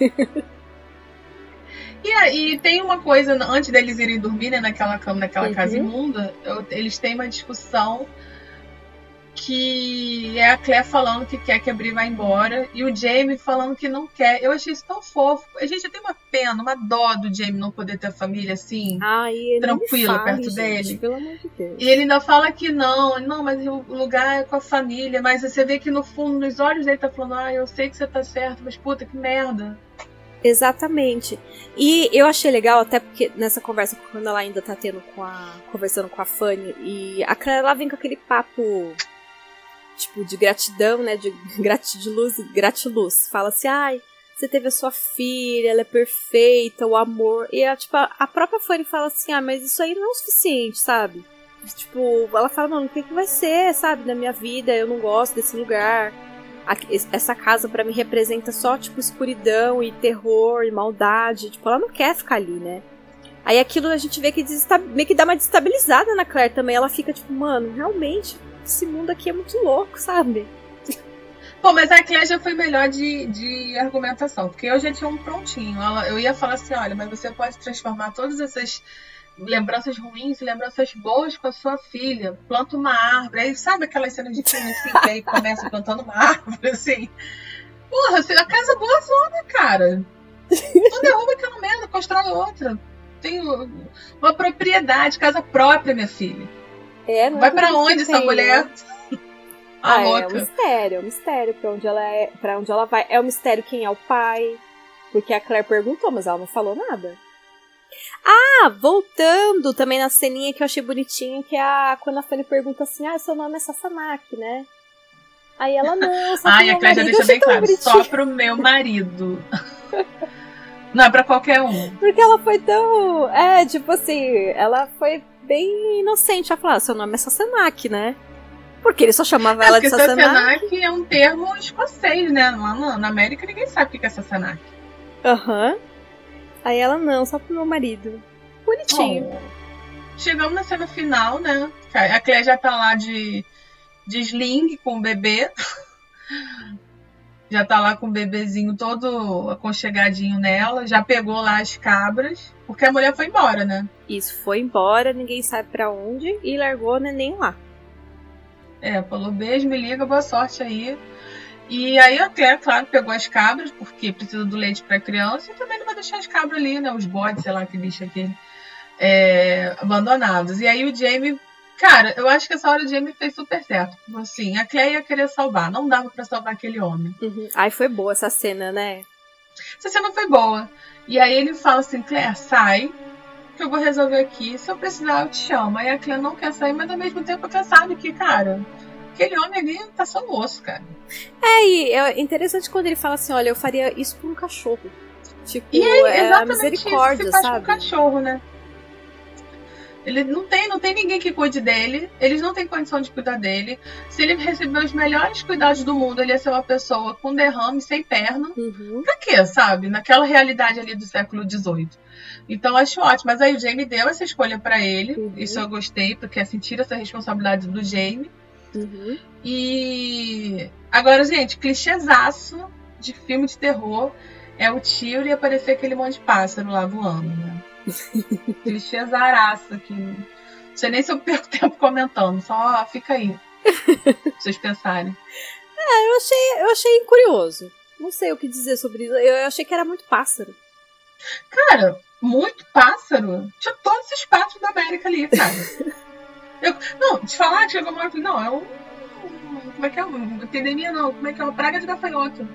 E aí tem uma coisa, antes deles irem dormir, né, naquela cama, naquela Uhum. casa imunda, eles têm uma discussão que é a Claire falando que quer que a Bri vá embora e o Jamie falando que não quer. Eu achei isso tão fofo. A gente já tem uma pena, uma dó do Jamie não poder ter família assim. Ai, fale, perto gente, dele. Pelo amor de Deus. E ele ainda fala que não, não, mas o lugar é com a família. Mas você vê que no fundo, nos olhos dele, tá falando: Ah, eu sei que você tá certo, mas puta que merda. Exatamente. E eu achei legal, até porque nessa conversa, quando ela ainda tá tendo com a. conversando com a Fanny, e a ela vem com aquele papo tipo de gratidão, né? De gratiluz, gratiluz. Fala assim, ai, você teve a sua filha, ela é perfeita, o amor. E a, tipo, a própria Fanny fala assim, ah, mas isso aí não é o suficiente, sabe? Tipo, ela fala, mano, o que, que vai ser, sabe, na minha vida? Eu não gosto desse lugar. Essa casa pra mim representa só, tipo, escuridão e terror e maldade. Tipo, ela não quer ficar ali, né? Aí aquilo a gente vê que meio que dá uma destabilizada na Claire também. Ela fica tipo, mano, realmente, esse mundo aqui é muito louco, sabe? Pô, mas a Claire já foi melhor de, de argumentação, porque eu já tinha um prontinho. Ela- eu ia falar assim: olha, mas você pode transformar todas essas lembranças ruins e lembranças boas com a sua filha. Planta uma árvore. Aí sabe aquelas cenas de filme assim, que aí começa plantando uma árvore, assim. Porra, a casa é boa zona, cara. Tu derruba aquela merda, constrói outra. Tem uma propriedade, casa própria, minha filha. É, não Vai é pra tudo que onde essa tem, mulher? né? A Ah, é um mistério, é um mistério pra onde ela é, para onde ela vai. É um mistério quem é o pai, porque a Claire perguntou, mas ela não falou nada. Ah, voltando também na ceninha que eu achei bonitinha, que é a quando a Fanny pergunta assim: "Ah, seu nome é Sassanaki, né?" Aí ela não, só Ai, a Claire já deixa bem claro. Só pro meu marido. Não é pra qualquer um. Porque ela foi tão, é, tipo assim, ela foi bem inocente a falar: "Ah, "Seu nome é Sassanaki, né?" Porque ele só chamava É, ela de Sassanaki. Sassenach é um termo escocês, né? Lá na, América ninguém sabe o que é Sassenach. Aham. Aí ela não, só pro meu marido. Bonitinho. Oh. Chegamos na cena final, né? A Claire já tá lá de, de sling com o bebê. Já tá lá com o bebezinho todo aconchegadinho nela. Já pegou lá as cabras. Porque a mulher foi embora, né? Isso, foi embora, ninguém sabe pra onde, e largou o neném lá. É, falou beijo, me liga, boa sorte aí. E aí a Claire, claro, pegou as cabras, porque precisa do leite pra criança, e também não vai deixar as cabras ali, né? Os bodes, sei lá que bicho aquele, é, abandonados. E aí o Jamie, cara, eu acho que essa hora o Jamie fez super certo. Assim, a Claire ia querer salvar, não dava pra salvar aquele homem. Uhum. Ai, foi boa essa cena, né? Essa cena foi boa. E aí ele fala assim, Claire, sai, que eu vou resolver aqui. Se eu precisar, eu te chamo. Aí a Claire não quer sair, mas ao mesmo tempo a Claire sabe que, cara, aquele homem ali tá só no osso, cara. É, e é interessante quando ele fala assim: olha, eu faria isso por um cachorro. Tipo, E é é a exatamente isso que misericórdia, sabe? com o cachorro, né? Ele não tem, não tem ninguém que cuide dele. Eles não têm condição de cuidar dele. Se ele receber os melhores cuidados do mundo, ele ia ser uma pessoa com derrame, sem perna. Uhum. Pra quê, sabe? Naquela realidade ali do século XVIII. Então acho ótimo. Mas aí o Jamie deu essa escolha pra ele. Uhum. Isso eu gostei, porque assim tira essa responsabilidade do Jamie. Uhum. E agora, gente, clichêzaço de filme de terror é o tiro e aparecer aquele monte de pássaro lá voando, né? Clichêzaraço aqui. Não sei nem se eu perco tempo comentando, só fica aí. pra vocês pensarem. Eu achei, eu achei curioso. Não sei o que dizer sobre isso. Eu achei que era muito pássaro. Cara, muito pássaro. Tinha todos esses pássaros da América ali, cara. Eu, não, te falar que chegou uma hora e não, é um. Como é que é? Uma epidemia não, como é que é? Uma praga de gafanhoto.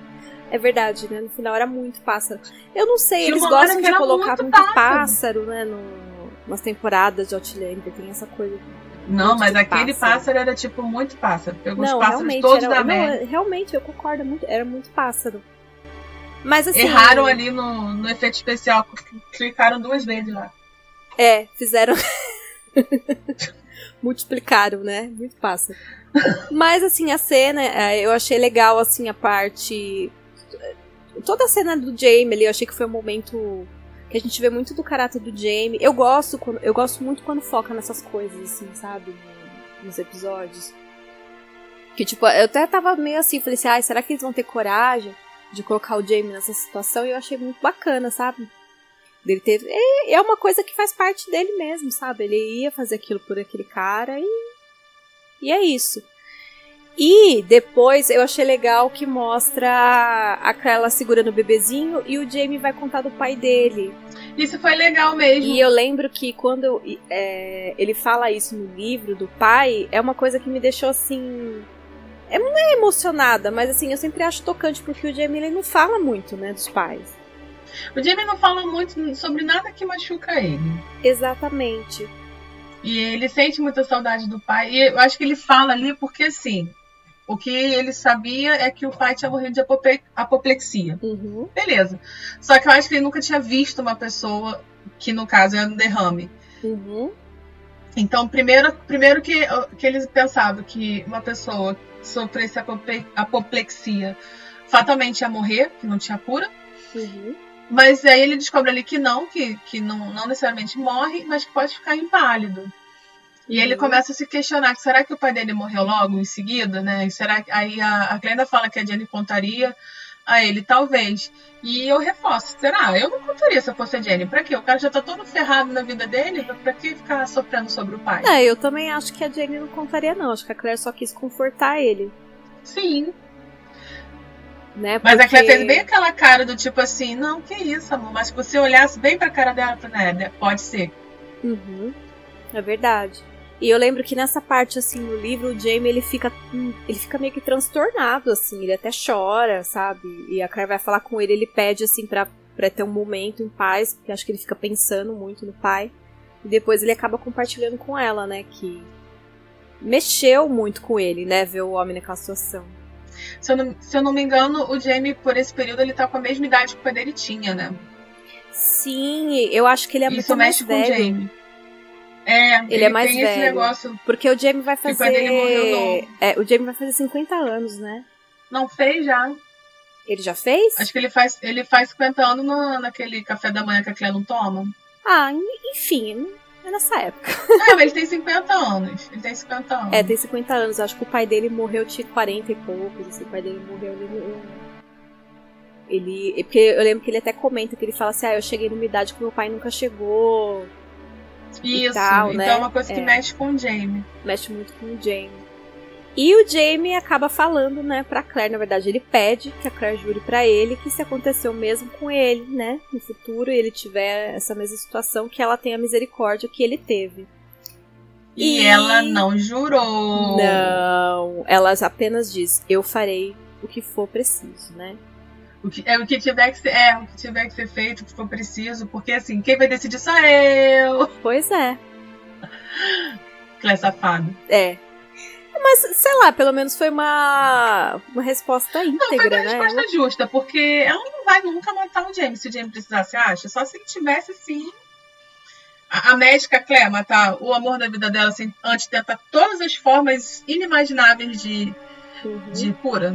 É verdade, né? No final era muito pássaro. Eu não sei, Tinha eles gostam de colocar muito muito, pássaro. pássaro, né? No, nas temporadas de Outlander, tem essa coisa. Não, mas de aquele pássaro. pássaro era tipo muito pássaro. Pegou não, os pássaros todos era, da América. é- realmente eu concordo muito, era muito pássaro. Mas assim, Erraram ali no, no efeito especial, clicaram duas vezes lá. É, fizeram. Multiplicaram, né? Muito pássaro. Mas assim, a cena, é, eu achei legal, assim, a parte. Toda a cena do Jamie ali, eu achei que foi um momento que a gente vê muito do caráter do Jamie. Eu gosto, eu gosto muito quando foca nessas coisas, assim, sabe? No- Nos episódios. Que tipo, eu até tava meio assim, falei assim, será que eles vão ter coragem de colocar o Jamie nessa situação? E eu achei muito bacana, sabe? Dele ter. É, é uma coisa que faz parte dele mesmo, sabe? Ele ia fazer aquilo por aquele cara e. E é isso. E depois eu achei legal que mostra aquela segurando o bebezinho e o Jamie vai contar do pai dele. Isso foi legal mesmo. E eu lembro que quando é, ele fala isso no livro do pai, é uma coisa que me deixou assim. é- Não é emocionada, mas assim, eu sempre acho tocante porque o Jamie ele não fala muito, né, dos pais. O Jamie não fala muito sobre nada que machuca ele. Exatamente. E ele sente muita saudade do pai. E eu acho que ele fala ali porque, assim, o que ele sabia é que o pai tinha morrido de apoplexia. Uhum. Beleza. Só que eu acho que ele nunca tinha visto uma pessoa que, no caso, era um derrame. Uhum. Então, primeiro, primeiro que, que eles pensavam que uma pessoa que sofresse apoplexia fatalmente ia morrer, que não tinha cura. Uhum. Mas aí ele descobre ali que não, que, que não, não necessariamente morre, mas que pode ficar inválido. E ele Uhum. começa a se questionar, será que o pai dele morreu logo em seguida, né? E será que aí a, a Glenda fala que a Jenny contaria a ele, talvez. E eu reforço, será? Eu não contaria se eu fosse a Jenny. Pra quê? O cara já tá todo ferrado na vida dele, pra que ficar sofrendo sobre o pai? É, eu também acho que a Jenny não contaria, não. Acho que a Claire só quis confortar ele. Sim. Né? Mas a Claire Porque- fez bem aquela cara do tipo assim, não, que isso, amor. Mas se você olhasse bem pra cara dela, né, pode ser. Uhum. É verdade. E eu lembro que nessa parte, assim, no livro, o Jamie, ele fica, hum, ele fica meio que transtornado, assim, ele até chora, sabe? E a Claire vai falar com ele, ele pede, assim, pra, pra ter um momento em paz, porque acho que ele fica pensando muito no pai. E depois ele acaba compartilhando com ela, né, que mexeu muito com ele, né, ver o homem naquela situação. Se eu, não, se eu não me engano, o Jamie, por esse período, ele tá com a mesma idade que o pai dele tinha, né? Sim, eu acho que ele é Isso muito mais mexe com o velho. Jamie. É, ele, é mais tem esse velho. negócio. Porque o Jamie vai fazer. ele morreu, não. É, o Jamie vai fazer 50 anos, né? Não fez já. Ele já fez? Acho que ele faz, ele faz 50 anos no- naquele café da manhã que a Claire não toma. Ah, en- enfim, é nessa época. É, mas ele tem 50 anos. Ele tem 50 anos. É, tem 50 anos. Acho que o pai dele morreu, tinha 40 e poucos. Assim, o pai dele morreu ele. Ele. é Porque eu lembro que ele até comenta que ele fala assim: ah, eu cheguei numa idade que meu pai nunca chegou. Isso, tal, então né? é uma coisa que É. mexe com o Jamie. Mexe muito com o Jamie. E o Jamie acaba falando, né, pra Claire. Na verdade, ele pede que a Claire jure pra ele que se aconteceu mesmo com ele, né, no futuro, e ele tiver essa mesma situação, que ela tenha misericórdia que ele teve. E, E- ela não jurou. Não, ela apenas diz: eu farei o que for preciso, né? O que, é o que tiver que ser, é, o que tiver que ser feito, o que for preciso, porque assim, quem vai decidir sou eu. Pois é, Claire safada. é. Mas, sei lá, pelo menos foi uma, uma resposta Não, foi íntegra, uma né? resposta justa, porque ela não vai nunca matar o James se o James precisasse, acha? Só se ele tivesse, sim. A, a médica Claire matar o amor da vida dela assim, antes de tentar todas as formas inimagináveis de, Uhum. de cura.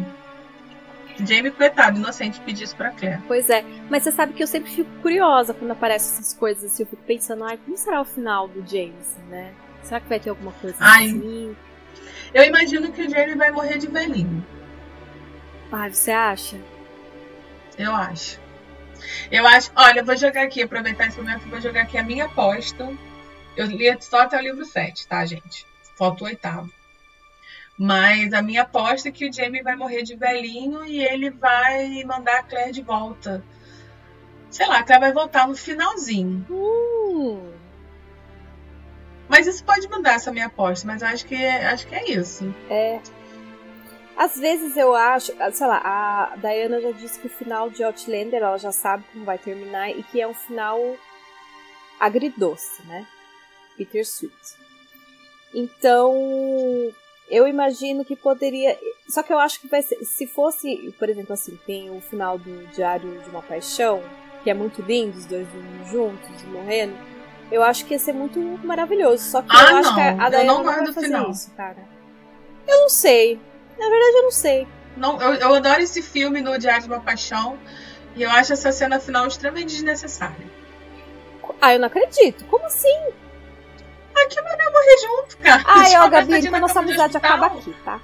Jamie, coitado, inocente, pedir isso pra Claire. Pois é, mas você sabe que eu sempre fico curiosa quando aparecem essas coisas assim, eu fico pensando, ai, como será o final do James, né? Será que vai ter alguma coisa Ai. assim? Eu imagino que o Jamie vai morrer de velhinho. Ai, você acha? Eu acho. Eu acho. Olha, eu vou jogar aqui, aproveitar esse momento, vou jogar aqui a minha aposta. Eu li só até o livro 7, tá, gente? Falta o oitavo. Mas a minha aposta é que o Jamie vai morrer de velhinho e ele vai mandar a Claire de volta. Sei lá, a Claire vai voltar no finalzinho. Hum, Mas isso pode mudar essa minha aposta, mas acho que, acho que é isso. é. Às vezes eu acho, ah, sei lá, a Diana já disse que o final de Outlander ela já sabe como vai terminar e que é um final agridoce, né? Bittersweet. Então, eu imagino que poderia. Só que eu acho que vai ser. Se fosse, por exemplo, assim, tem o final do Diário de uma Paixão, que é muito lindo, os dois juntos, morrendo. Eu acho que ia ser muito maravilhoso. Só que Ah, eu acho que a, não. a Eu Diana não não, vai do fazer final. isso, cara. Eu não sei. Na verdade, eu não sei. Não, eu, eu adoro esse filme no Diário de uma Paixão. E eu acho essa cena final extremamente desnecessária. Ah, eu não acredito. Como assim? Ah, que maneiro morrer junto, cara. Ai, ó, Gabi, então na nossa amizade acaba aqui, tá?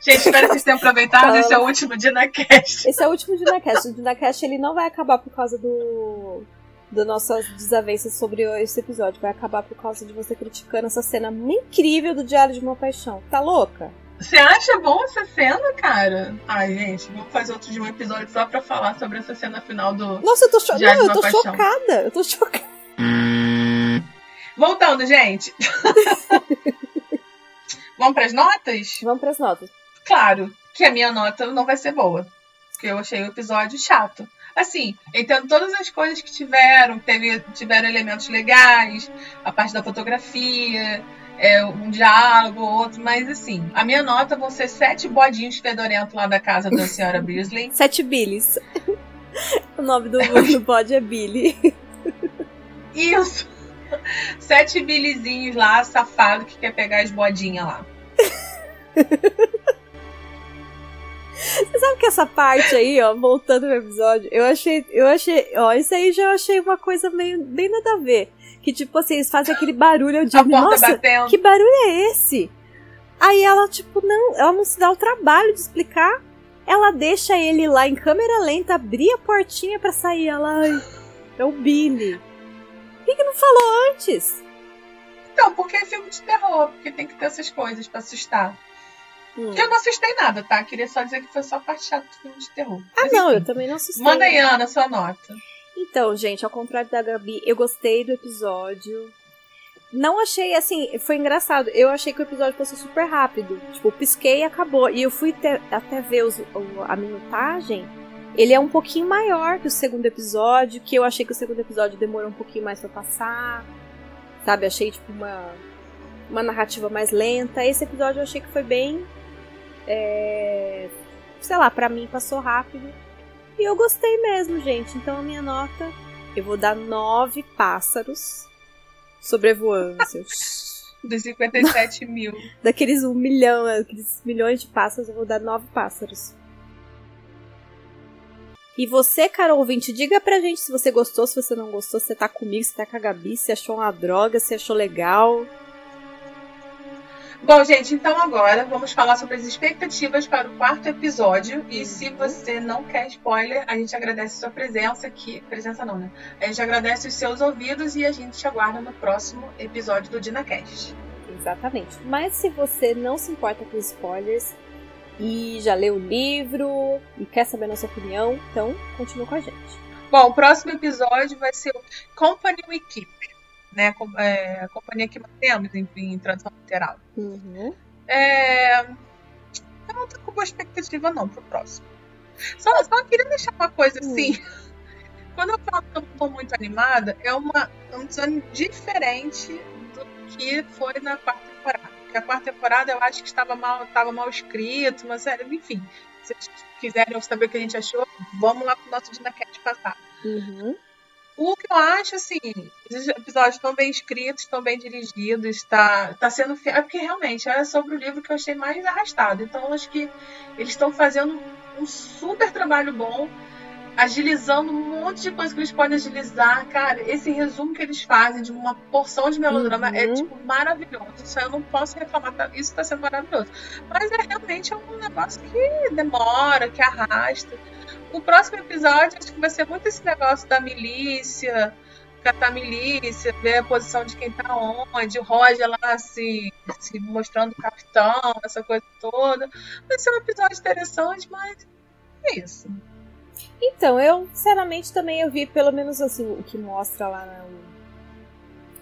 Gente, espero que vocês tenham aproveitado. Esse é o último DinaCast. Esse é o último DinaCast. O DinaCast ele não vai acabar por causa do. Das nossas desavenças sobre esse episódio. Vai acabar por causa de você criticando essa cena incrível do Diário de uma Paixão. Tá louca? Você acha bom essa cena, cara? Ai, gente, vamos fazer outro de um episódio só pra falar sobre essa cena final do. Nossa, eu tô, cho Diário não, de eu uma tô Paixão. chocada. Eu tô chocada. Voltando, gente. vamos pras notas? Vamos pras notas. Claro que a minha nota não vai ser boa. Porque eu achei o episódio chato. Assim, entendo todas as coisas que tiveram, teve, tiveram elementos legais, a parte da fotografia, é, um diálogo, outro, mas assim, a minha nota vão ser sete bodinhos fedorentos lá da casa da senhora Beasley. Sete Billys. o nome do, do bode é Billy. Isso! Sete bilizinhos lá, safado, que quer pegar as bodinhas lá. Você sabe que essa parte aí, ó, voltando pro episódio, eu achei, eu achei, ó, isso aí já eu achei uma coisa meio, bem nada a ver. Que tipo assim, eles fazem aquele barulho, eu A digo, porta nossa, batendo. que barulho é esse? Aí ela, tipo, não, ela não se dá o trabalho de explicar. Ela deixa ele lá em câmera lenta, abrir a portinha para sair. Ela. Ai, é o Billy. Por que, que não falou antes? Então, porque é filme de terror, porque tem que ter essas coisas para assustar. Hum. Eu não assustei nada, tá? Queria só dizer que foi só parte chata do filme de terror. Ah, Mas, não, enfim, eu também não assustei. Manda aí, Ana, sua nota. Então, gente, ao contrário da Gabi, eu gostei do episódio. Não achei assim, foi engraçado. Eu achei que o episódio fosse super rápido. Tipo, pisquei e acabou. E eu fui te, até ver os, a minutagem. Ele é um pouquinho maior que o segundo episódio, que eu achei que o segundo episódio demorou um pouquinho mais para passar. Sabe, achei tipo uma uma narrativa mais lenta. Esse episódio eu achei que foi bem é, sei lá, para mim passou rápido. E eu gostei mesmo, gente. Então a minha nota, eu vou dar nove pássaros sobrevoando. Dos 57 mil. Daqueles um milhão, aqueles milhões de pássaros, eu vou dar nove pássaros. E você, Carol ouvinte, diga pra gente se você gostou, se você não gostou, se você tá comigo, se tá com a Gabi, se achou uma droga, se achou legal. Bom, gente, então agora vamos falar sobre as expectativas para o quarto episódio. E se você não quer spoiler, a gente agradece sua presença aqui. Presença não, né? A gente agradece os seus ouvidos e a gente te aguarda no próximo episódio do DinaCast. Exatamente. Mas se você não se importa com spoilers e já leu o livro e quer saber a nossa opinião, então continue com a gente. Bom, o próximo episódio vai ser o Company We Keep né? É, a companhia que mantemos, enfim, em tradução literal. Uhum. É, eu não tô com boa expectativa, não, pro próximo. Só, só queria deixar uma coisa assim. Uhum. Quando eu falo que eu tô muito animada, é uma, um design diferente do que foi na quarta temporada. Porque a quarta temporada eu acho que estava mal, estava mal escrito, mas enfim. Se vocês quiserem saber o que a gente achou, vamos lá pro nosso Dinacast passado. Uhum. O que eu acho, assim, os episódios estão bem escritos, estão bem dirigidos, está tá sendo. É porque realmente é sobre o livro que eu achei mais arrastado. Então, acho que eles estão fazendo um super trabalho bom, agilizando um monte de coisa que eles podem agilizar. Cara, esse resumo que eles fazem de uma porção de melodrama é, uhum. é, tipo, maravilhoso. Isso eu não posso reclamar, tá? isso está sendo maravilhoso. Mas é realmente um negócio que demora, que arrasta. O próximo episódio acho que vai ser muito esse negócio da milícia, catar milícia, ver a posição de quem tá onde, o Roger lá se, se mostrando capitão, essa coisa toda. Vai ser um episódio interessante, mas é isso. Então, eu sinceramente também eu vi pelo menos assim o que mostra lá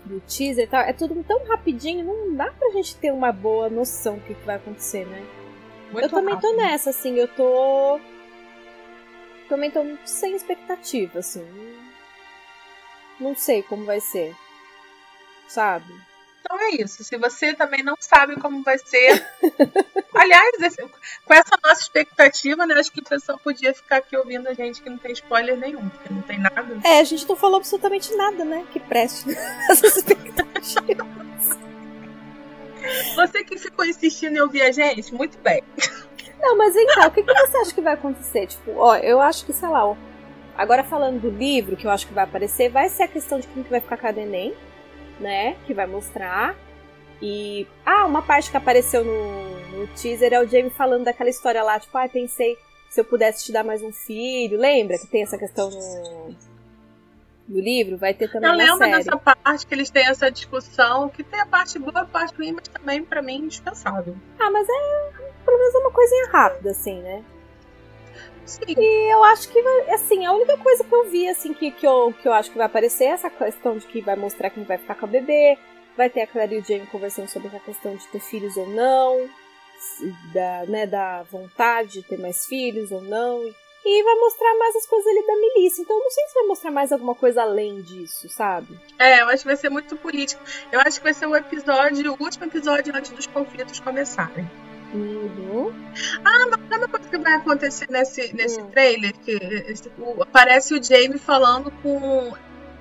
no, no teaser e tal. É tudo tão rapidinho, não dá pra gente ter uma boa noção do que, que vai acontecer, né? Muito eu também rápido. tô nessa, assim, eu tô também tô sem expectativa, assim. Não sei como vai ser. Sabe? Então é isso. Se você também não sabe como vai ser. Aliás, esse, com essa nossa expectativa, né? Acho que o pessoal podia ficar aqui ouvindo a gente que não tem spoiler nenhum, porque não tem nada. É, a gente não falou absolutamente nada, né? Que preste essas expectativas. Você que ficou insistindo em ouvir a gente, muito bem. Não, mas então, o que, que você acha que vai acontecer? Tipo, ó, eu acho que, sei lá, ó, agora falando do livro, que eu acho que vai aparecer, vai ser a questão de quem que vai ficar com a Neném, né? Que vai mostrar. E. Ah, uma parte que apareceu no, no teaser é o Jamie falando daquela história lá, tipo, ah, pensei se eu pudesse te dar mais um filho. Lembra que tem essa questão no, no livro? Vai ter também. Eu lembro dessa parte que eles têm essa discussão, que tem a parte boa, a parte ruim, mas também, para mim, indispensável. Ah, mas é pelo menos é uma coisinha rápida, assim, né? Sim. E eu acho que, assim, a única coisa que eu vi, assim, que, que, eu, que eu acho que vai aparecer é essa questão de que vai mostrar quem vai ficar com a bebê, vai ter a Clara e o Jamie conversando sobre a questão de ter filhos ou não, da, né, da vontade de ter mais filhos ou não, e vai mostrar mais as coisas ali da milícia. Então eu não sei se vai mostrar mais alguma coisa além disso, sabe? É, eu acho que vai ser muito político. Eu acho que vai ser o episódio, o último episódio antes dos conflitos começarem. Uhum. Ah, mas sabe uma coisa que vai acontecer nesse, nesse uhum. trailer? Que esse, o, aparece o Jamie falando com.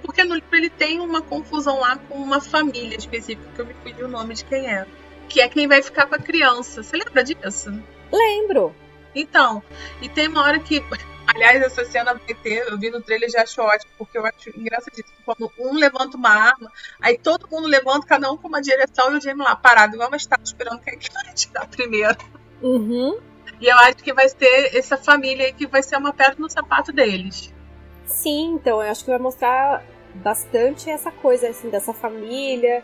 Porque no livro ele tem uma confusão lá com uma família específica, que eu me pedi o nome de quem é. Que é quem vai ficar com a criança. Você lembra disso? Lembro. Então, e tem uma hora que Aliás, essa cena vai ter, eu vi no trailer já acho ótimo, porque eu acho engraçadíssimo. Quando um levanta uma arma, aí todo mundo levanta, cada um com uma direção, e o Jamie lá parado, igual uma estátua, esperando quem que vai tirar primeiro. Uhum. E eu acho que vai ter essa família aí que vai ser uma pedra no sapato deles. Sim, então eu acho que vai mostrar bastante essa coisa assim dessa família.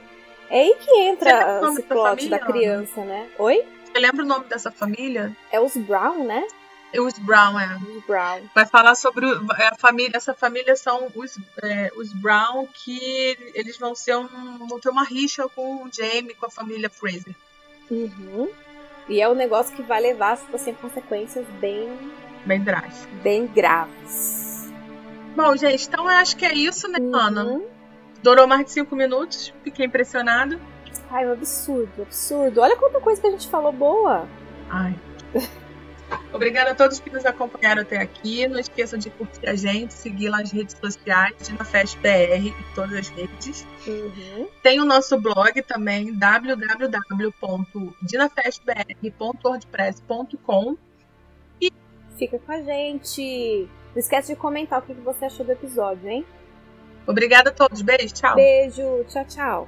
É aí que entra esse plot família, da criança, né? Oi? Você lembra o nome dessa família? É os Brown, né? Os Brown, é. Os Brown. Vai falar sobre é, a família. Essa família são os, é, os Brown que eles vão ser um, vão ter uma rixa com o Jamie, com a família Fraser. Uhum. E é um negócio que vai levar tipo assim, consequências bem bem graves. Bem graves. Bom, gente, então eu acho que é isso, né, uhum. Ana? Durou mais de cinco minutos, fiquei impressionado. Ai, um absurdo, absurdo. Olha quanta coisa que a gente falou boa. Ai. Obrigada a todos que nos acompanharam até aqui. Não esqueçam de curtir a gente, seguir lá nas redes sociais, DinaFest BR, em todas as redes. Uhum. Tem o nosso blog também, www.dinafestbr.wordpress.com. E fica com a gente. Não esquece de comentar o que você achou do episódio, hein? Obrigada a todos. Beijo, tchau. Beijo, tchau, tchau.